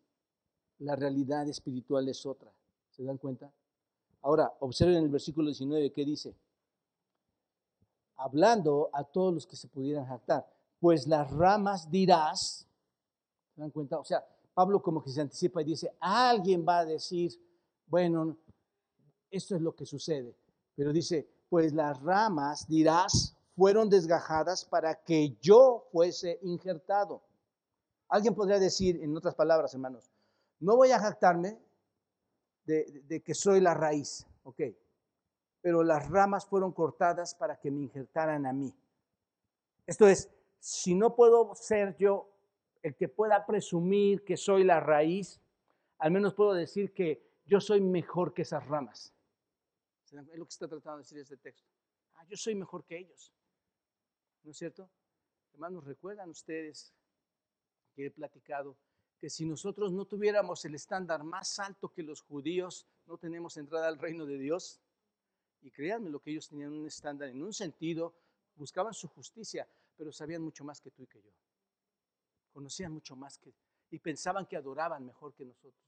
La realidad espiritual es otra. ¿Se dan cuenta? Ahora, observen el versículo 19 que dice, hablando a todos los que se pudieran jactar, pues las ramas dirás, ¿se dan cuenta? O sea, Pablo como que se anticipa y dice, alguien va a decir, bueno, esto es lo que sucede, pero dice, pues las ramas dirás fueron desgajadas para que yo fuese injertado. Alguien podría decir, en otras palabras, hermanos, no voy a jactarme de, que soy la raíz, ¿ok? Pero las ramas fueron cortadas para que me injertaran a mí. Esto es, si no puedo ser yo el que pueda presumir que soy la raíz, al menos puedo decir que yo soy mejor que esas ramas. Es lo que está tratando de decir este texto. Ah, yo soy mejor que ellos. ¿No es cierto? Hermanos, ¿recuerdan ustedes que he platicado que si nosotros no tuviéramos el estándar más alto que los judíos, no tenemos entrada al reino de Dios. Y créanme lo que ellos tenían un estándar en un sentido, buscaban su justicia, pero sabían mucho más que tú y que yo. Conocían mucho más que y pensaban que adoraban mejor que nosotros.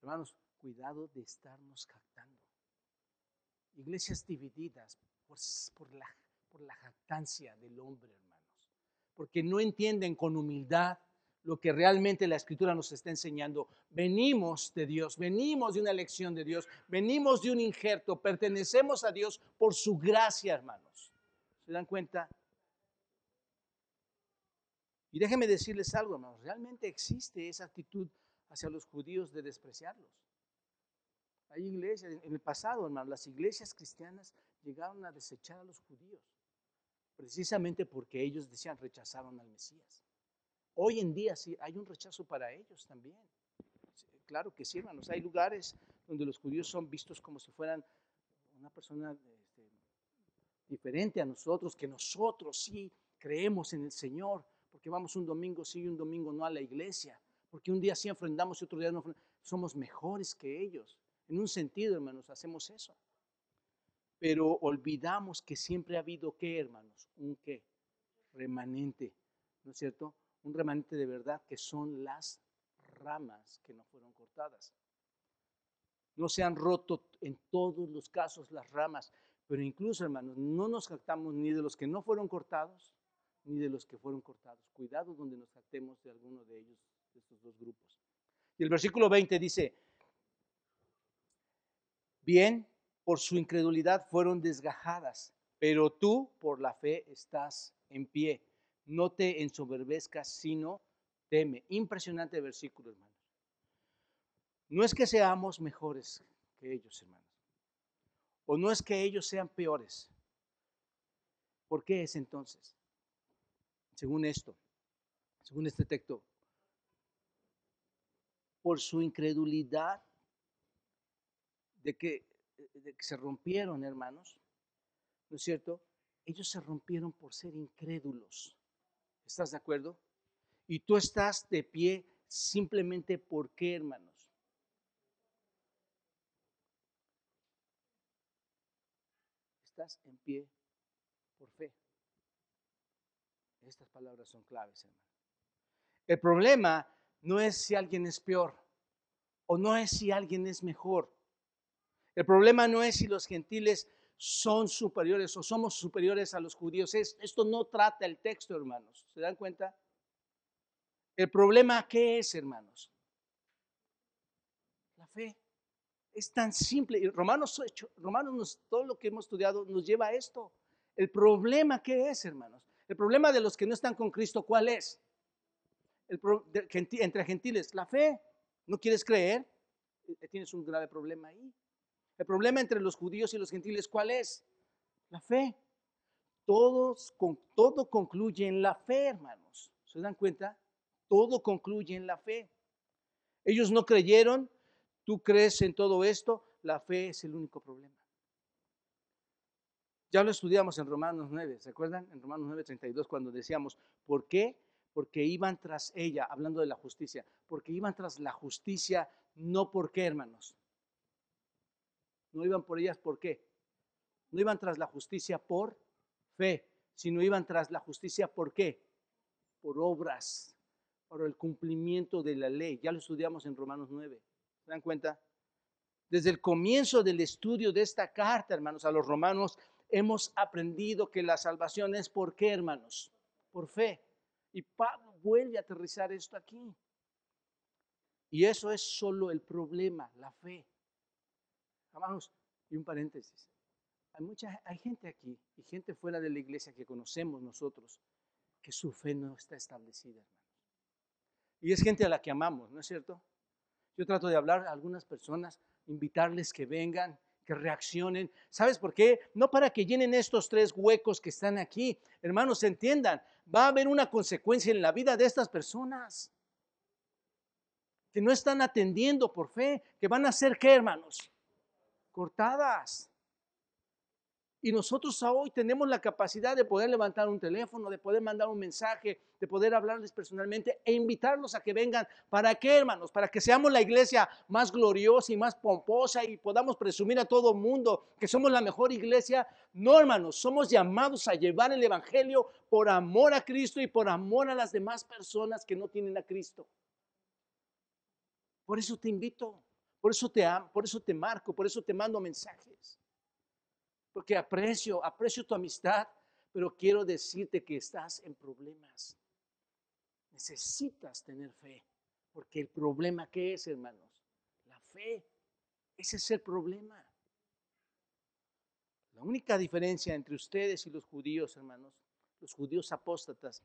Hermanos, cuidado de estarnos jactando. Iglesias divididas por, por, la, por la jactancia del hombre, porque no entienden con humildad lo que realmente la escritura nos está enseñando. Venimos de Dios, venimos de una lección de Dios, venimos de un injerto, pertenecemos a Dios por su gracia, hermanos. ¿Se dan cuenta? Y déjenme decirles algo, hermanos, realmente existe esa actitud hacia los judíos de despreciarlos. Hay iglesias, en el pasado, hermanos, las iglesias cristianas llegaron a desechar a los judíos, precisamente porque ellos decían rechazaron al Mesías. Hoy en día sí hay un rechazo para ellos también. Claro que sí, hermanos. Hay lugares donde los judíos son vistos como si fueran una persona este, diferente a nosotros, que nosotros sí creemos en el Señor, porque vamos un domingo sí y un domingo no a la iglesia, porque un día sí ofrendamos y otro día no Somos mejores que ellos. En un sentido, hermanos, hacemos eso. Pero olvidamos que siempre ha habido qué, hermanos, un qué, remanente, ¿no es cierto? un remanente de verdad que son las ramas que no fueron cortadas. No se han roto en todos los casos las ramas, pero incluso, hermanos, no nos jactamos ni de los que no fueron cortados, ni de los que fueron cortados. Cuidado donde nos jactemos de alguno de ellos, de estos dos grupos. Y el versículo 20 dice, bien, por su incredulidad fueron desgajadas, pero tú por la fe estás en pie no te ensoberbezcas, sino teme. Impresionante versículo, hermanos. No es que seamos mejores que ellos, hermanos. O no es que ellos sean peores. ¿Por qué es entonces? Según esto, según este texto, por su incredulidad de que, que se rompieron, hermanos, ¿no es cierto? Ellos se rompieron por ser incrédulos. ¿Estás de acuerdo? Y tú estás de pie simplemente por qué, hermanos. Estás en pie por fe. Estas palabras son claves, hermano. El problema no es si alguien es peor o no es si alguien es mejor. El problema no es si los gentiles son superiores o somos superiores a los judíos. esto no trata el texto, hermanos. ¿Se dan cuenta? El problema, ¿qué es, hermanos? La fe. Es tan simple. Y Romanos, Romanos todo lo que hemos estudiado nos lleva a esto. El problema, ¿qué es, hermanos? El problema de los que no están con Cristo, ¿cuál es? El entre gentiles, la fe. ¿No quieres creer? Eh, tienes un grave problema ahí. El problema entre los judíos y los gentiles, ¿cuál es? La fe. Todos, con, todo concluye en la fe, hermanos. ¿Se dan cuenta? Todo concluye en la fe. Ellos no creyeron, tú crees en todo esto, la fe es el único problema. Ya lo estudiamos en Romanos 9, ¿se acuerdan? En Romanos 9, 32, cuando decíamos, ¿por qué? porque iban tras ella, hablando de la justicia, porque iban tras la justicia, no por qué, hermanos. No iban por ellas, ¿por qué? No iban tras la justicia por fe, sino iban tras la justicia, ¿por qué? Por obras, por el cumplimiento de la ley. Ya lo estudiamos en Romanos 9. ¿Se dan cuenta? Desde el comienzo del estudio de esta carta, hermanos, a los romanos, hemos aprendido que la salvación es por qué, hermanos? Por fe. Y Pablo vuelve a aterrizar esto aquí. Y eso es solo el problema, la fe. Hermanos, y un paréntesis. Hay mucha hay gente aquí y gente fuera de la iglesia que conocemos nosotros que su fe no está establecida, hermanos. Y es gente a la que amamos, ¿no es cierto? Yo trato de hablar a algunas personas, invitarles que vengan, que reaccionen. ¿Sabes por qué? No para que llenen estos tres huecos que están aquí. Hermanos, entiendan, va a haber una consecuencia en la vida de estas personas que no están atendiendo por fe, que van a ser qué, hermanos? Cortadas. Y nosotros hoy tenemos la capacidad de poder levantar un teléfono, de poder mandar un mensaje, de poder hablarles personalmente e invitarlos a que vengan. ¿Para qué, hermanos? Para que seamos la iglesia más gloriosa y más pomposa y podamos presumir a todo mundo que somos la mejor iglesia. No, hermanos, somos llamados a llevar el Evangelio por amor a Cristo y por amor a las demás personas que no tienen a Cristo. Por eso te invito, por eso te amo, por eso te marco, por eso te mando mensajes porque aprecio, aprecio tu amistad, pero quiero decirte que estás en problemas. Necesitas tener fe, porque el problema ¿qué es, hermanos? La fe. Ese es el problema. La única diferencia entre ustedes y los judíos, hermanos, los judíos apóstatas,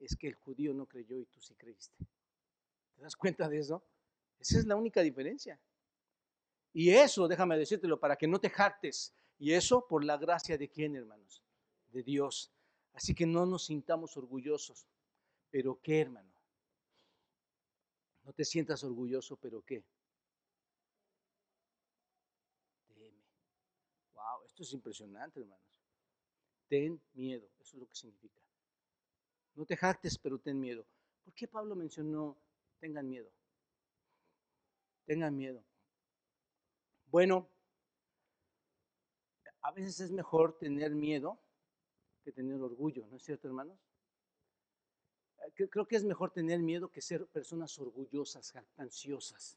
es que el judío no creyó y tú sí creíste. ¿Te das cuenta de eso? Esa es la única diferencia. Y eso, déjame decírtelo, para que no te jactes y eso por la gracia de quién, hermanos? De Dios. Así que no nos sintamos orgullosos. ¿Pero qué, hermano? No te sientas orgulloso, pero ¿qué? Teme. Wow, esto es impresionante, hermanos. Ten miedo, eso es lo que significa. No te jactes, pero ten miedo. ¿Por qué Pablo mencionó tengan miedo? Tengan miedo. Bueno, a veces es mejor tener miedo que tener orgullo, ¿no es cierto, hermanos? Eh, creo que es mejor tener miedo que ser personas orgullosas, jactanciosas.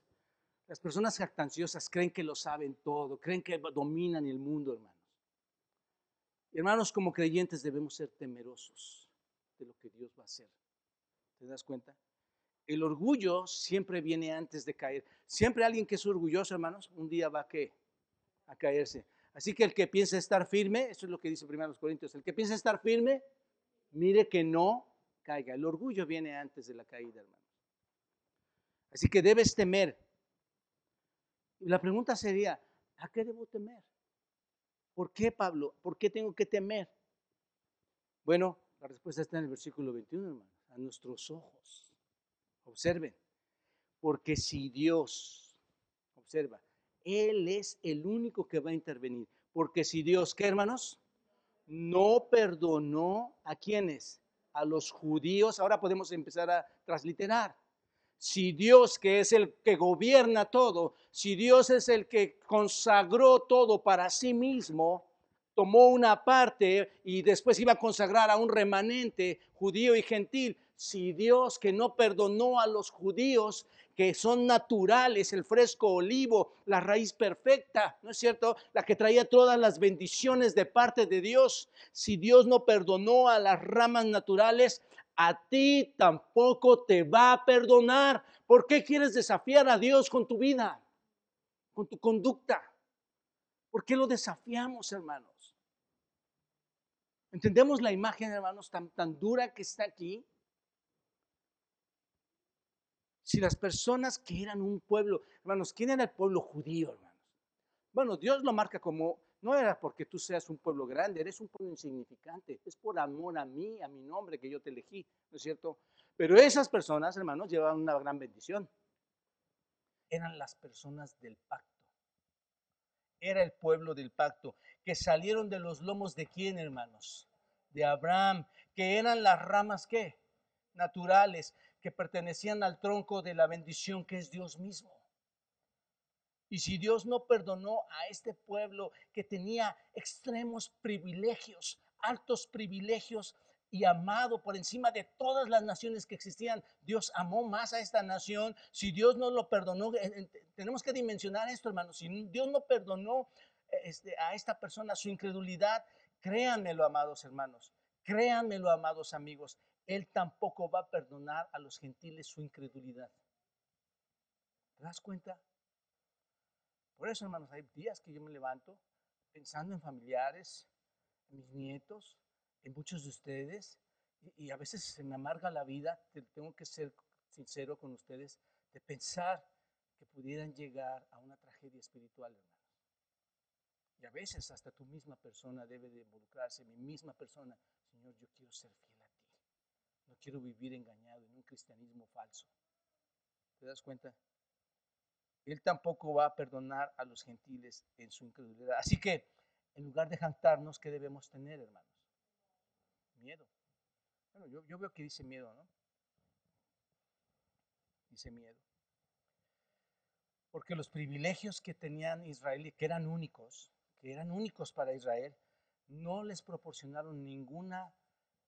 Las personas jactanciosas creen que lo saben todo, creen que dominan el mundo, hermanos. hermanos, como creyentes debemos ser temerosos de lo que Dios va a hacer. ¿Te das cuenta? El orgullo siempre viene antes de caer. Siempre alguien que es orgulloso, hermanos, un día va a, caerse. Así que el que piensa estar firme, eso es lo que dice primero Corintios, el que piensa estar firme, mire que no caiga. El orgullo viene antes de la caída, hermano. Así que debes temer. Y la pregunta sería, ¿a qué debo temer? ¿Por qué, Pablo? ¿Por qué tengo que temer? Bueno, la respuesta está en el versículo 21, hermano. A nuestros ojos. Observen. Porque si Dios, observa, él es el único que va a intervenir. Porque si Dios, ¿qué hermanos? No perdonó a quienes? A los judíos. Ahora podemos empezar a transliterar. Si Dios, que es el que gobierna todo, si Dios es el que consagró todo para sí mismo, tomó una parte y después iba a consagrar a un remanente judío y gentil. Si Dios que no perdonó a los judíos, que son naturales, el fresco olivo, la raíz perfecta, ¿no es cierto? La que traía todas las bendiciones de parte de Dios. Si Dios no perdonó a las ramas naturales, a ti tampoco te va a perdonar. ¿Por qué quieres desafiar a Dios con tu vida, con tu conducta? ¿Por qué lo desafiamos, hermanos? ¿Entendemos la imagen, hermanos, tan, tan dura que está aquí? Si las personas que eran un pueblo, hermanos, ¿quién era el pueblo judío, hermanos? Bueno, Dios lo marca como, no era porque tú seas un pueblo grande, eres un pueblo insignificante, es por amor a mí, a mi nombre que yo te elegí, ¿no es cierto? Pero esas personas, hermanos, llevaban una gran bendición. Eran las personas del pacto. Era el pueblo del pacto, que salieron de los lomos de quién, hermanos? De Abraham, que eran las ramas, ¿qué? naturales que pertenecían al tronco de la bendición que es Dios mismo. Y si Dios no perdonó a este pueblo que tenía extremos privilegios, altos privilegios y amado por encima de todas las naciones que existían, Dios amó más a esta nación. Si Dios no lo perdonó, eh, eh, tenemos que dimensionar esto, hermanos. Si Dios no perdonó eh, este, a esta persona su incredulidad, créanmelo, amados hermanos, créanmelo, amados amigos, Él tampoco va a perdonar a los gentiles su incredulidad. ¿Te das cuenta? Por eso, hermanos, hay días que yo me levanto pensando en familiares, en mis nietos, en muchos de ustedes, y, a veces se me amarga la vida, tengo que ser sincero con ustedes, de pensar que pudieran llegar a una tragedia espiritual, hermanos. Y a veces hasta tu misma persona debe de involucrarse, mi misma persona, Señor, yo quiero ser fiel. No quiero vivir engañado en un cristianismo falso. ¿Te das cuenta? Él tampoco va a perdonar a los gentiles en su incredulidad. Así que, en lugar de jantarnos, ¿qué debemos tener, hermanos? Miedo. Bueno, yo, yo veo que dice miedo, ¿no? Dice miedo. Porque los privilegios que tenían Israel que eran únicos, que eran únicos para Israel, no les proporcionaron ninguna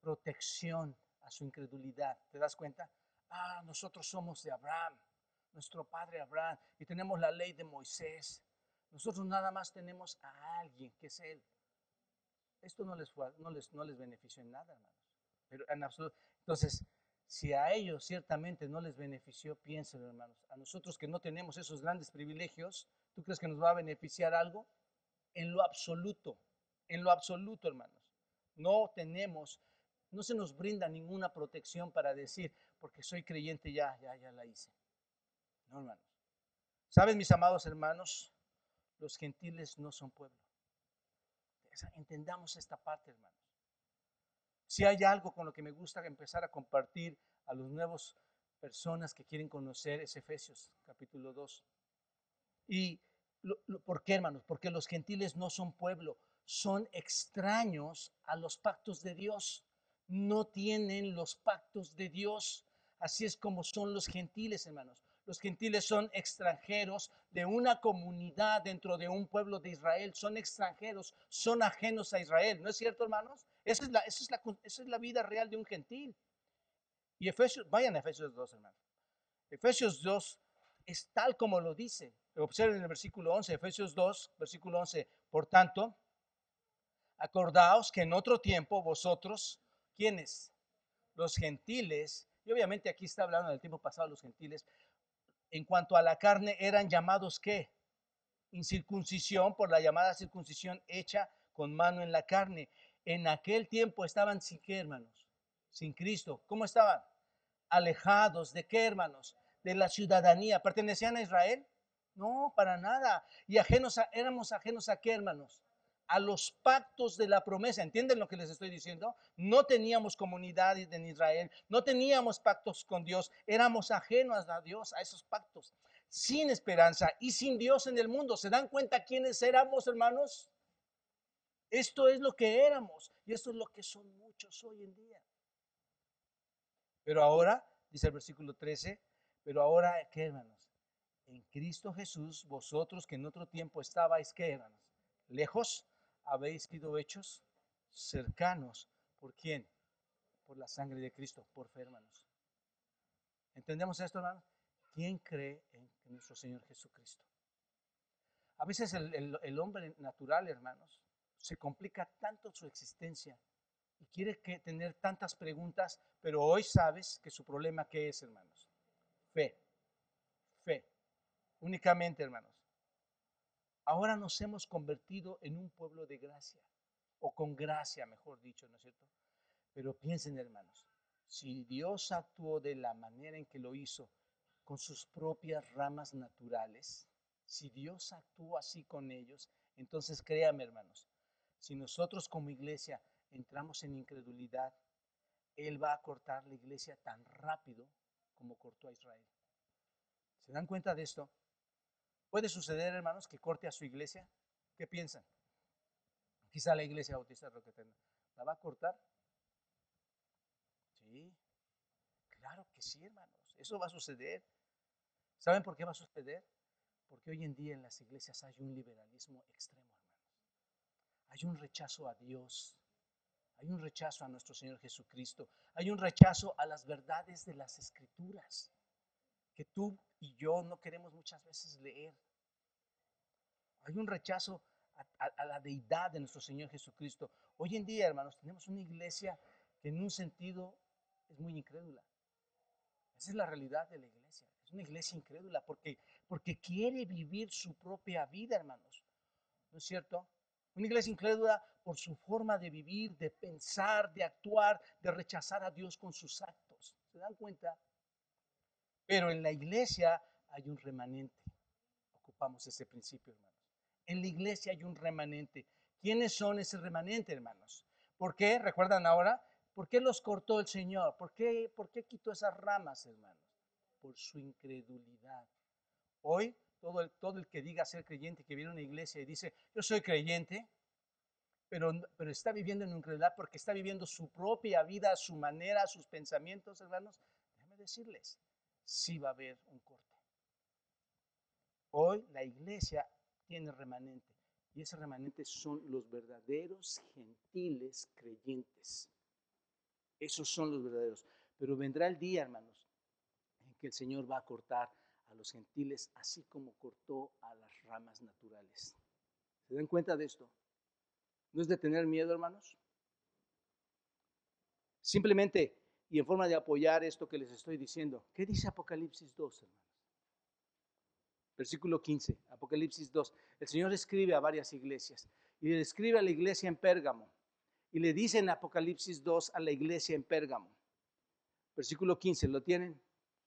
protección a su incredulidad. ¿Te das cuenta? Ah, nosotros somos de Abraham nuestro padre Abraham, y tenemos la ley de Moisés. Nosotros nada más tenemos a alguien que es Él. Esto no les, no les, no les benefició en nada, hermanos. Pero en absoluto. Entonces, si a ellos ciertamente no les benefició, piénsenlo, hermanos. A nosotros que no tenemos esos grandes privilegios, ¿tú crees que nos va a beneficiar algo? En lo absoluto, en lo absoluto, hermanos. No tenemos, no se nos brinda ninguna protección para decir, porque soy creyente ya, ya, ya la hice. No, hermanos. ¿Saben, mis amados hermanos? Los gentiles no son pueblo. Entendamos esta parte, hermanos. Si hay algo con lo que me gusta empezar a compartir a los nuevos personas que quieren conocer es Efesios capítulo 2. ¿Y por qué, hermanos? Porque los gentiles no son pueblo, son extraños a los pactos de Dios. No tienen los pactos de Dios. Así es como son los gentiles, hermanos. Los gentiles son extranjeros de una comunidad dentro de un pueblo de Israel. Son extranjeros, son ajenos a Israel. ¿No es cierto, hermanos? Esa es la, vida real de un gentil. Y Efesios, vayan a Efesios 2, hermanos. Efesios 2 es tal como lo dice. Observen el versículo 11, Efesios 2, versículo 11. Por tanto, acordaos que en otro tiempo vosotros, ¿quiénes? Los gentiles, y obviamente aquí está hablando del tiempo pasado los gentiles, en cuanto a la carne eran llamados qué? Incircuncisión por la llamada circuncisión hecha con mano en la carne. En aquel tiempo estaban sin qué, hermanos? Sin Cristo. ¿Cómo estaban? Alejados de qué, hermanos? De la ciudadanía. ¿Pertenecían a Israel? No, para nada. Y ajenos a, éramos ajenos a qué, hermanos? A los pactos de la promesa. ¿Entienden lo que les estoy diciendo? No teníamos comunidad en Israel, no teníamos pactos con Dios, éramos ajenos a Dios, a esos pactos, sin esperanza y sin Dios en el mundo. ¿Se dan cuenta quiénes éramos, hermanos? Esto es lo que éramos y esto es lo que son muchos hoy en día. Pero ahora, dice el versículo 13, pero ahora, ¿qué hermanos? En Cristo Jesús, vosotros que en otro tiempo estabais, ¿qué hermanos? Lejos, habéis sido hechos cercanos. ¿Por quién? Por la sangre de Cristo, por fe, hermanos. ¿Entendemos esto, hermanos? ¿Quién cree en nuestro Señor Jesucristo? A veces el, hombre natural, hermanos, se complica tanto su existencia y quiere que tener tantas preguntas, pero hoy sabes que su problema, ¿qué es, hermanos? Fe. Fe. Únicamente, hermanos. Ahora nos hemos convertido en un pueblo de gracia, o con gracia, mejor dicho, ¿no es cierto? Pero piensen, hermanos, si Dios actuó de la manera en que lo hizo, con sus propias ramas naturales, si Dios actuó así con ellos, entonces créame, hermanos, si nosotros como iglesia entramos en incredulidad, Él va a cortar la iglesia tan rápido como cortó a Israel. ¿Se dan cuenta de esto? ¿Puede suceder, hermanos, que corte a su iglesia? ¿Qué piensan? Quizá la iglesia bautista Roquetena. ¿La va a cortar? Sí. Claro que sí, hermanos. Eso va a suceder. ¿Saben por qué va a suceder? Porque hoy en día en las iglesias hay un liberalismo extremo, hermanos. Hay un rechazo a Dios. Hay un rechazo a nuestro Señor Jesucristo. Hay un rechazo a las verdades de las escrituras que tú y yo no queremos muchas veces leer. Hay un rechazo a, la deidad de nuestro Señor Jesucristo. Hoy en día, hermanos, tenemos una iglesia que en un sentido es muy incrédula. Esa es la realidad de la iglesia. Es una iglesia incrédula porque, porque quiere vivir su propia vida, hermanos. ¿No es cierto? Una iglesia incrédula por su forma de vivir, de pensar, de actuar, de rechazar a Dios con sus actos. ¿Se dan cuenta? Pero en la iglesia hay un remanente. Ocupamos ese principio, hermanos. En la iglesia hay un remanente. ¿Quiénes son ese remanente, hermanos? ¿Por qué? ¿Recuerdan ahora? ¿Por qué los cortó el Señor? ¿Por qué, por qué quitó esas ramas, hermanos? Por su incredulidad. Hoy, todo el, que diga ser creyente, que viene a una iglesia y dice, yo soy creyente, pero, pero está viviendo en incredulidad porque está viviendo su propia vida, su manera, sus pensamientos, hermanos, déjame decirles, sí va a haber un corte. Hoy la iglesia tiene remanente y ese remanente son los verdaderos gentiles creyentes. Esos son los verdaderos. Pero vendrá el día, hermanos, en que el Señor va a cortar a los gentiles así como cortó a las ramas naturales. ¿Se dan cuenta de esto? ¿No es de tener miedo, hermanos? Simplemente y en forma de apoyar esto que les estoy diciendo. ¿Qué dice Apocalipsis 2, hermanos? Versículo 15, Apocalipsis 2. El Señor escribe a varias iglesias y le escribe a la iglesia en Pérgamo y le dice en Apocalipsis 2 a la iglesia en Pérgamo. Versículo 15, ¿lo tienen?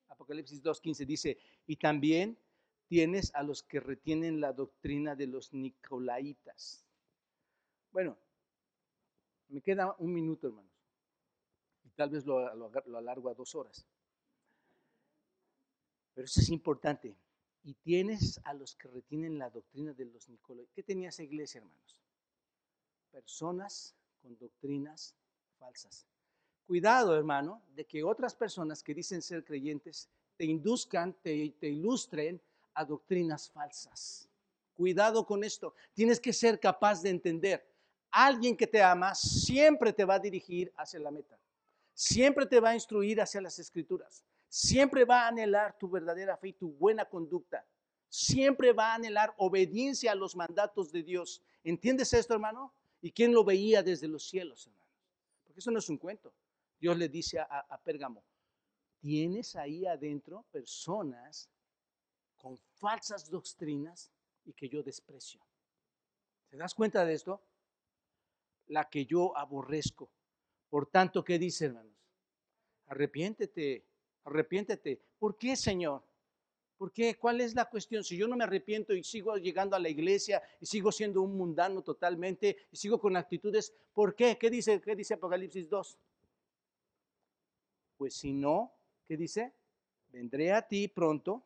Apocalipsis 2, 15 dice, y también tienes a los que retienen la doctrina de los nicolaitas. Bueno, me queda un minuto, hermanos tal vez lo, alargo a dos horas. Pero eso es importante. Y tienes a los que retienen la doctrina de los Nicolaitas. ¿Qué tenía esa iglesia, hermanos? Personas con doctrinas falsas. Cuidado, hermano, de que otras personas que dicen ser creyentes te induzcan, te, te ilustren a doctrinas falsas. Cuidado con esto. Tienes que ser capaz de entender. Alguien que te ama siempre te va a dirigir hacia la meta siempre te va a instruir hacia las escrituras, siempre va a anhelar tu verdadera fe y tu buena conducta, siempre va a anhelar obediencia a los mandatos de Dios. ¿Entiendes esto, hermano? ¿Y quién lo veía desde los cielos, hermano? Porque eso no es un cuento. Dios le dice a, a Pérgamo, tienes ahí adentro personas con falsas doctrinas y que yo desprecio. ¿Te das cuenta de esto? La que yo aborrezco. Por tanto, ¿qué dice, hermanos? Arrepiéntete, arrepiéntete. ¿Por qué, Señor? ¿Por qué? ¿Cuál es la cuestión? Si yo no me arrepiento y sigo llegando a la iglesia y sigo siendo un mundano totalmente y sigo con actitudes, ¿por qué? ¿Qué dice, qué dice Apocalipsis 2? Pues si no, ¿qué dice? Vendré a ti pronto,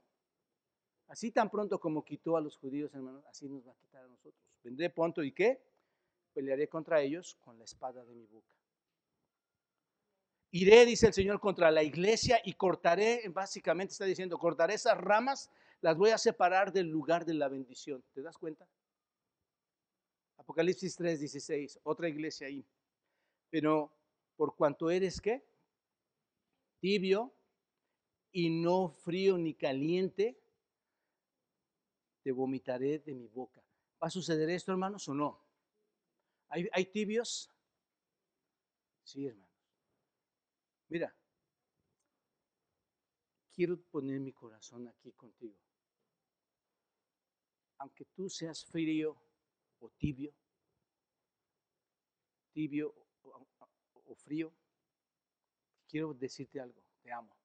así tan pronto como quitó a los judíos, hermanos, así nos va a quitar a nosotros. Vendré pronto y ¿qué? Pelearé contra ellos con la espada de mi boca. Iré, dice el Señor, contra la iglesia y cortaré, básicamente está diciendo, cortaré esas ramas, las voy a separar del lugar de la bendición. ¿Te das cuenta? Apocalipsis 3, 16, otra iglesia ahí. Pero por cuanto eres qué? Tibio y no frío ni caliente, te vomitaré de mi boca. ¿Va a suceder esto, hermanos, o no? ¿Hay, hay tibios? Sí, hermano. Mira, quiero poner mi corazón aquí contigo. Aunque tú seas frío o tibio, tibio o, frío, quiero decirte algo, te amo.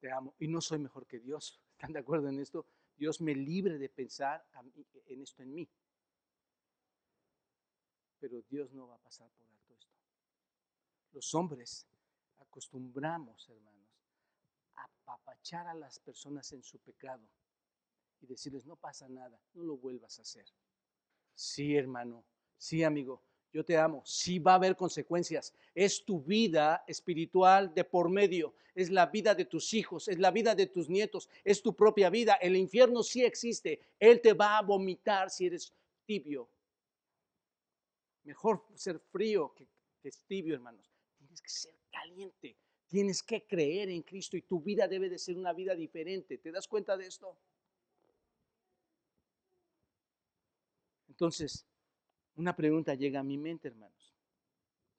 Te amo y no soy mejor que Dios. [laughs] ¿Están de acuerdo en esto? Dios me libre de pensar en esto en mí. Pero Dios no va a pasar por esto. Los hombres acostumbramos, hermanos, a papachar a las personas en su pecado y decirles, no pasa nada, no lo vuelvas a hacer. Sí, hermano, sí, amigo, yo te amo. Sí va a haber consecuencias. Es tu vida espiritual de por medio. Es la vida de tus hijos, es la vida de tus nietos, es tu propia vida. El infierno sí existe. Él te va a vomitar si eres tibio. Mejor ser frío que, que tibio, hermanos. Tienes que ser caliente. Tienes que creer en Cristo y tu vida debe de ser una vida diferente. ¿Te das cuenta de esto? Entonces, una pregunta llega a mi mente, hermanos,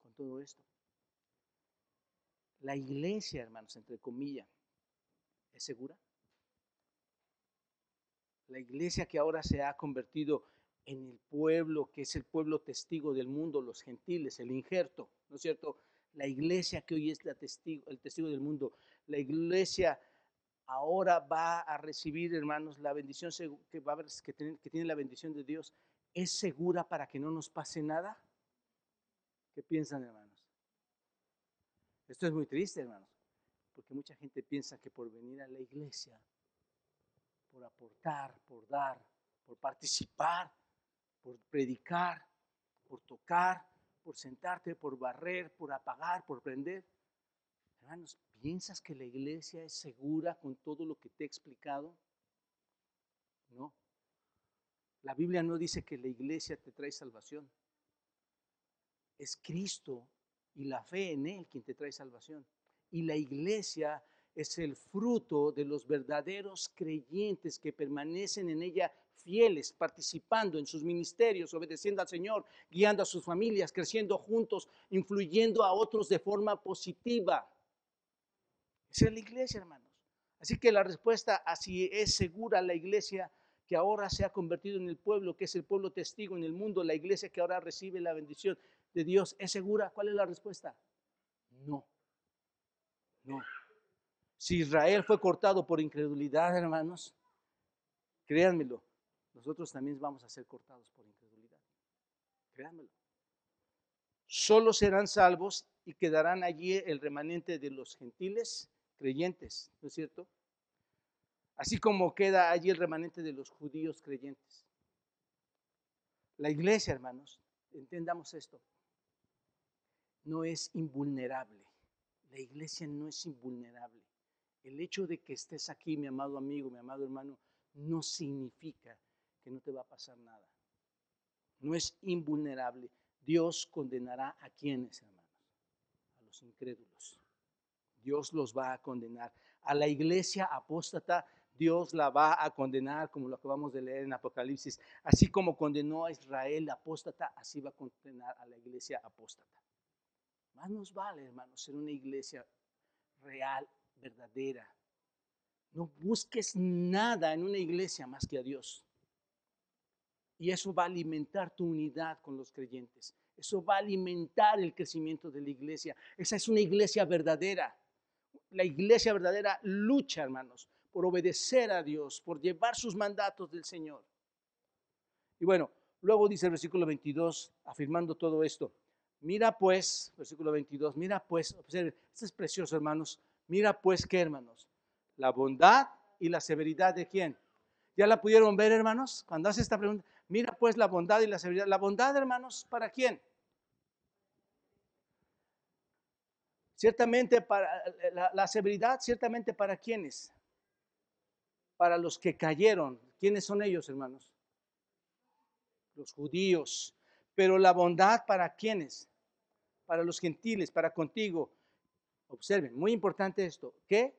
con todo esto. La iglesia, hermanos, entre comillas, ¿es segura? La iglesia que ahora se ha convertido en el pueblo, que es el pueblo testigo del mundo, los gentiles, el injerto, ¿no es cierto? La iglesia que hoy es el testigo del mundo, la iglesia ahora va a recibir, hermanos, la bendición que, que, que tiene la bendición de Dios ¿es segura para que no nos pase nada? ¿Qué piensan, hermanos? Esto es muy triste, hermanos, porque mucha gente piensa que por venir a la iglesia, por aportar, por dar, por participar, por predicar, por tocar, por sentarte, por barrer, por apagar, por prender. Hermanos, ¿piensas que la iglesia es segura con todo lo que te he explicado? No. La Biblia no dice que la iglesia te trae salvación. Es Cristo y la fe en Él quien te trae salvación. Y la iglesia es el fruto de los verdaderos creyentes que permanecen en ella fieles, participando en sus ministerios, obedeciendo al Señor, guiando a sus familias, creciendo juntos, influyendo a otros de forma positiva. Esa es la iglesia, hermanos. Así que la respuesta a si es segura la iglesia que ahora se ha convertido en el pueblo, que es el pueblo testigo en el mundo, la iglesia que ahora recibe la bendición de Dios, ¿es segura? ¿Cuál es la respuesta? No. No. Si Israel fue cortado por incredulidad, hermanos, créanmelo, nosotros también vamos a ser cortados por incredulidad. Créanmelo. Solo serán salvos y quedarán allí el remanente de los gentiles creyentes, ¿no es cierto? así como queda allí el remanente de los judíos creyentes. La iglesia, hermanos, entendamos esto, no es invulnerable. La iglesia no es invulnerable. El hecho de que estés aquí, mi amado amigo, mi amado hermano, no significa que no te va a pasar nada. No es invulnerable. Dios condenará a quienes, hermanos, a los incrédulos. Dios los va a condenar. A la iglesia apóstata Dios la va a condenar, como lo acabamos de leer en Apocalipsis. Así como condenó a Israel apóstata, así va a condenar a la iglesia apóstata. Más nos vale, hermanos, ser una iglesia real, verdadera. No busques nada en una iglesia más que a Dios. Y eso va a alimentar tu unidad con los creyentes. Eso va a alimentar el crecimiento de la iglesia. Esa es una iglesia verdadera. La iglesia verdadera lucha, hermanos, por obedecer a Dios, por llevar sus mandatos del Señor. Y bueno, luego dice el versículo 22, afirmando todo esto. Mira pues, versículo 22, mira pues, observen, esto es precioso hermanos, mira pues qué hermanos, la bondad y la severidad de quién. ¿Ya la pudieron ver hermanos? Cuando hace esta pregunta, mira pues la bondad y la severidad. La bondad hermanos, ¿para quién? Ciertamente para la, la severidad, ciertamente para quiénes? para los que cayeron. ¿Quiénes son ellos, hermanos? Los judíos. Pero la bondad para quiénes? Para los gentiles, para contigo. Observen, muy importante esto, que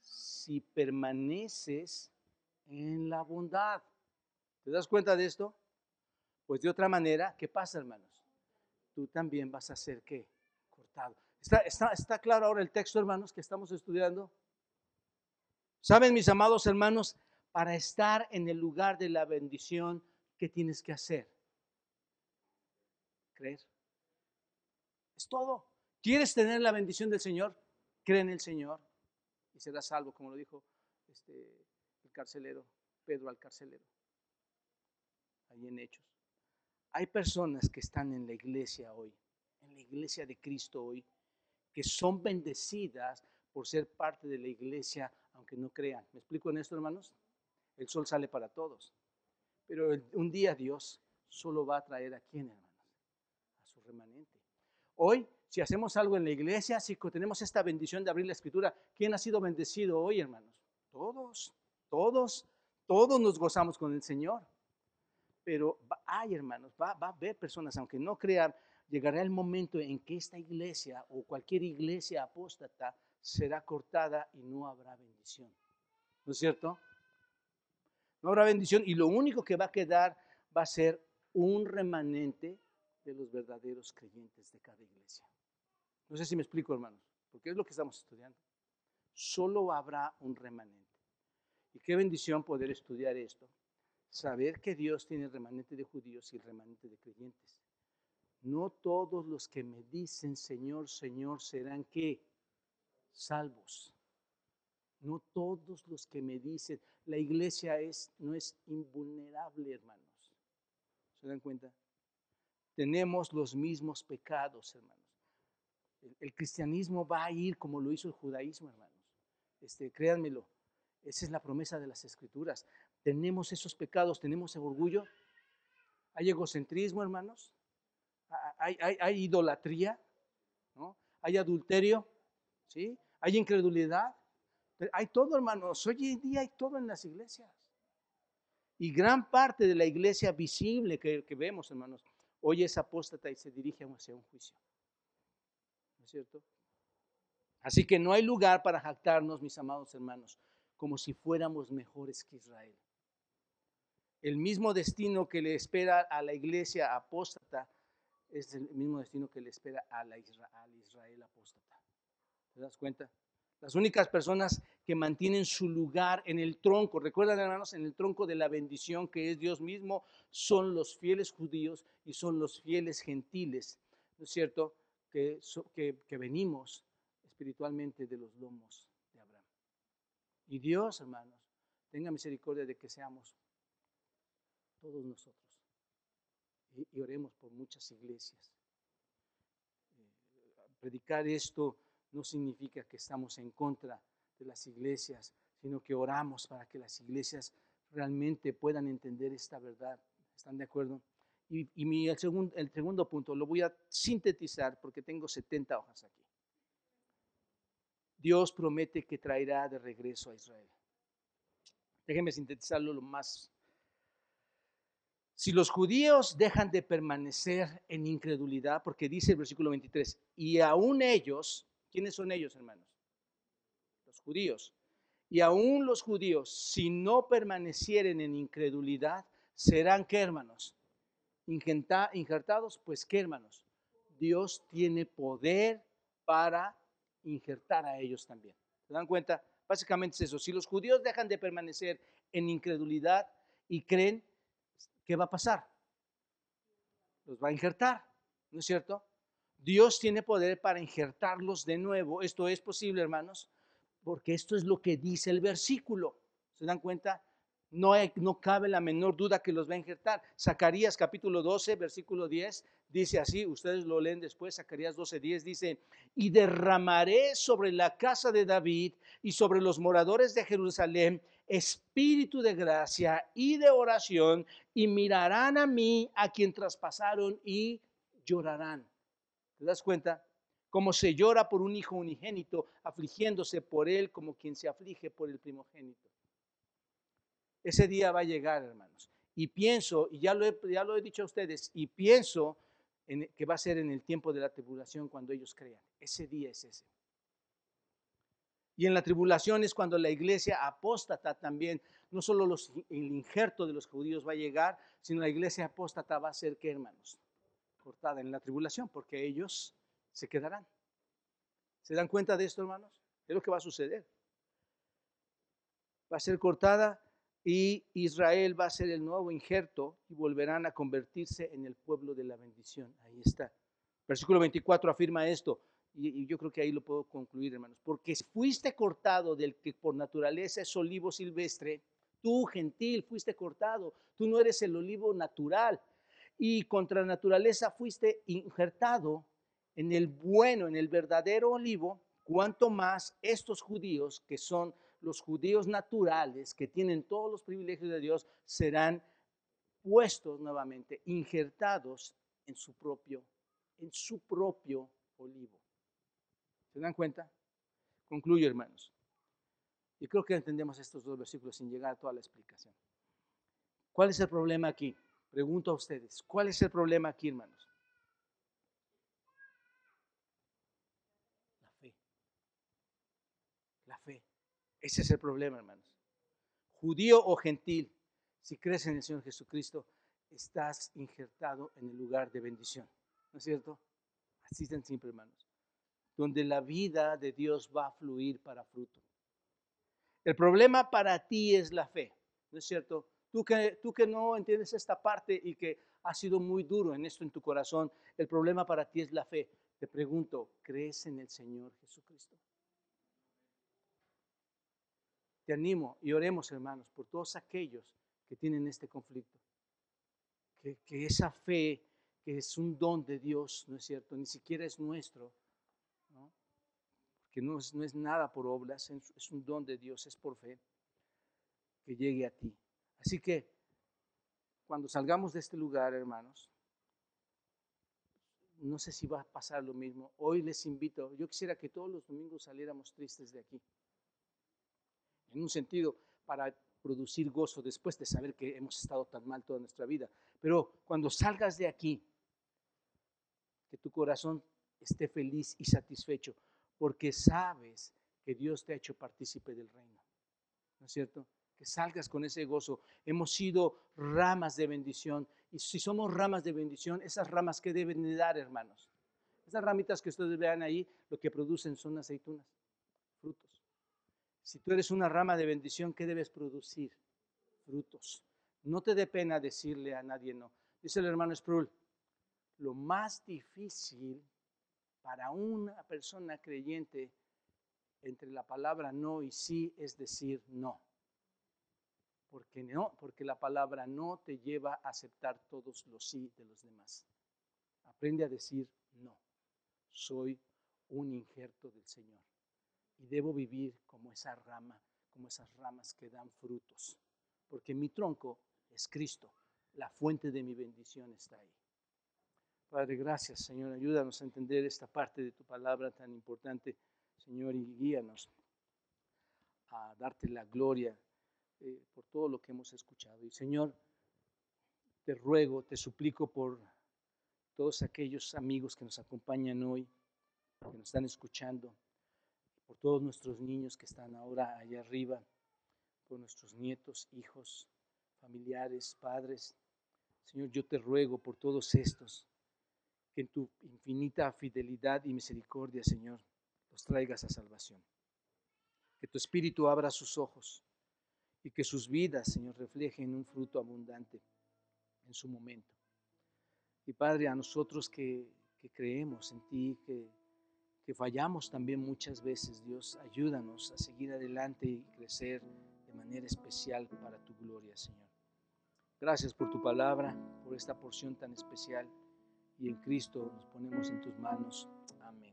si permaneces en la bondad, ¿te das cuenta de esto? Pues de otra manera, ¿qué pasa, hermanos? Tú también vas a ser qué? Cortado. ¿Está, está, está claro ahora el texto, hermanos, que estamos estudiando? Saben, mis amados hermanos, para estar en el lugar de la bendición, ¿qué tienes que hacer? Creer. Es todo. ¿Quieres tener la bendición del Señor? Cree en el Señor y serás salvo, como lo dijo este, el carcelero, Pedro al carcelero, ahí en Hechos. Hay personas que están en la iglesia hoy, en la iglesia de Cristo hoy, que son bendecidas por ser parte de la iglesia aunque no crean. ¿Me explico en esto, hermanos? El sol sale para todos. Pero un día Dios solo va a traer a quién, hermanos? remanente. Hoy, si hacemos algo en la iglesia, si tenemos esta bendición de abrir la escritura, ¿quién ha sido bendecido hoy, hermanos? Todos, todos, todos nos gozamos con el Señor. Pero hay, hermanos, va, a haber personas, aunque no crean, llegará el momento en que esta iglesia o cualquier iglesia apóstata será cortada y no habrá bendición. ¿No es cierto? No habrá bendición y lo único que va a quedar va a ser un remanente de los verdaderos creyentes de cada iglesia. No sé si me explico, hermanos, porque es lo que estamos estudiando. Solo habrá un remanente. Y qué bendición poder estudiar esto. Saber que Dios tiene el remanente de judíos y el remanente de creyentes. No todos los que me dicen Señor, Señor serán que salvos. No todos los que me dicen, la iglesia es, no es invulnerable, hermanos. ¿Se dan cuenta? Tenemos los mismos pecados, hermanos. El, cristianismo va a ir como lo hizo el judaísmo, hermanos. Este, créanmelo, esa es la promesa de las escrituras. Tenemos esos pecados, tenemos el orgullo. Hay egocentrismo, hermanos. Hay, idolatría, ¿no? Hay adulterio, ¿sí? Hay incredulidad, hay todo, hermanos. Hoy en día hay todo en las iglesias. Y gran parte de la iglesia visible que, vemos, hermanos, hoy es apóstata y se dirige hacia un juicio. ¿No es cierto? Así que no hay lugar para jactarnos, mis amados hermanos, como si fuéramos mejores que Israel. El mismo destino que le espera a la iglesia apóstata es el mismo destino que le espera a la Israel, Israel apóstata. ¿Te das cuenta? Las únicas personas que mantienen su lugar en el tronco, recuerdan hermanos, en el tronco de la bendición que es Dios mismo, son los fieles judíos y son los fieles gentiles, ¿no es cierto? Que, que, venimos espiritualmente de los lomos de Abraham. Y Dios, hermanos, tenga misericordia de que seamos todos nosotros. Y, oremos por muchas iglesias. Eh, predicar esto no significa que estamos en contra de las iglesias, sino que oramos para que las iglesias realmente puedan entender esta verdad. ¿Están de acuerdo? Y, mi, el, segundo, el segundo punto lo voy a sintetizar porque tengo 70 hojas aquí. Dios promete que traerá de regreso a Israel. Déjenme sintetizarlo lo más. Si los judíos dejan de permanecer en incredulidad, porque dice el versículo 23, y aún ellos, ¿Quiénes son ellos, hermanos? Los judíos. Y aún los judíos, si no permanecieren en incredulidad, serán qué, hermanos? Injertados, pues qué, hermanos? Dios tiene poder para injertar a ellos también. ¿Se dan cuenta? Básicamente es eso. Si los judíos dejan de permanecer en incredulidad y creen, ¿qué va a pasar? Los va a injertar, ¿no es cierto? Dios tiene poder para injertarlos de nuevo. Esto es posible, hermanos, porque esto es lo que dice el versículo. ¿Se dan cuenta? No, no cabe la menor duda que los va a injertar. Zacarías capítulo 12, versículo 10, dice así, ustedes lo leen después, Zacarías 12, 10 dice, y derramaré sobre la casa de David y sobre los moradores de Jerusalén espíritu de gracia y de oración, y mirarán a mí, a quien traspasaron, y llorarán. ¿Te das cuenta? Como se llora por un hijo unigénito, afligiéndose por él como quien se aflige por el primogénito. Ese día va a llegar, hermanos. Y pienso, y ya lo he, ya lo he dicho a ustedes, y pienso en, que va a ser en el tiempo de la tribulación cuando ellos crean. Ese día es ese. Y en la tribulación es cuando la iglesia apóstata también, no solo el injerto de los judíos va a llegar, sino la iglesia apóstata va a ser, ¿qué hermanos? cortada en la tribulación, porque ellos se quedarán. ¿Se dan cuenta de esto, hermanos? Es lo que va a suceder. Va a ser cortada y Israel va a ser el nuevo injerto y volverán a convertirse en el pueblo de la bendición. Ahí está. Versículo 24 afirma esto, y, yo creo que ahí lo puedo concluir, hermanos. Porque fuiste cortado del que por naturaleza es olivo silvestre, tú gentil fuiste cortado, tú no eres el olivo natural, y contra naturaleza fuiste injertado en el bueno, en el verdadero olivo, cuanto más estos judíos, que son los judíos naturales, que tienen todos los privilegios de Dios, serán puestos nuevamente, injertados en su propio en su propio olivo. ¿Se dan cuenta? Concluyo, hermanos. Y creo que entendemos estos dos versículos sin llegar a toda la explicación. ¿Cuál es el problema aquí? Pregunto a ustedes, ¿cuál es el problema aquí, hermanos? La fe. La fe. Ese es el problema, hermanos. Judío o gentil, si crees en el Señor Jesucristo, estás injertado en el lugar de bendición. ¿No es cierto? Así tan simple, hermanos. Donde la vida de Dios va a fluir para fruto. El problema para ti es la fe, ¿no es cierto? Tú que, tú que no entiendes esta parte y que ha sido muy duro en esto en tu corazón, el problema para ti es la fe. Te pregunto, ¿crees en el Señor Jesucristo? Te animo y oremos, hermanos, por todos aquellos que tienen este conflicto. Que, que esa fe, que es un don de Dios, ¿no es cierto? Ni siquiera es nuestro. No es, no es nada por obras, es un don de Dios, es por fe, que llegue a ti. Así que cuando salgamos de este lugar, hermanos, no sé si va a pasar lo mismo. Hoy les invito, yo quisiera que todos los domingos saliéramos tristes de aquí. En un sentido, para producir gozo después de saber que hemos estado tan mal toda nuestra vida. Pero cuando salgas de aquí, que tu corazón esté feliz y satisfecho, porque sabes que Dios te ha hecho partícipe del reino. ¿No es cierto? que salgas con ese gozo. Hemos sido ramas de bendición. Y si somos ramas de bendición, esas ramas que deben de dar, hermanos. Esas ramitas que ustedes vean ahí, lo que producen son aceitunas, frutos. Si tú eres una rama de bendición, ¿qué debes producir? Frutos. No te dé pena decirle a nadie no. Dice el hermano Sproul, lo más difícil para una persona creyente entre la palabra no y sí es decir no. Porque no, porque la palabra no te lleva a aceptar todos los sí de los demás. Aprende a decir no. Soy un injerto del Señor y debo vivir como esa rama, como esas ramas que dan frutos, porque mi tronco es Cristo, la fuente de mi bendición está ahí. Padre, gracias, Señor, ayúdanos a entender esta parte de tu palabra tan importante, Señor, y guíanos a darte la gloria eh, por todo lo que hemos escuchado. Y Señor, te ruego, te suplico por todos aquellos amigos que nos acompañan hoy, que nos están escuchando, por todos nuestros niños que están ahora allá arriba, por nuestros nietos, hijos, familiares, padres. Señor, yo te ruego por todos estos, que en tu infinita fidelidad y misericordia, Señor, los traigas a salvación. Que tu Espíritu abra sus ojos y que sus vidas, Señor, reflejen un fruto abundante en su momento. Y Padre, a nosotros que, creemos en ti, que, que fallamos también muchas veces, Dios, ayúdanos a seguir adelante y crecer de manera especial para tu gloria, Señor. Gracias por tu palabra, por esta porción tan especial y en Cristo nos ponemos en tus manos. Amén.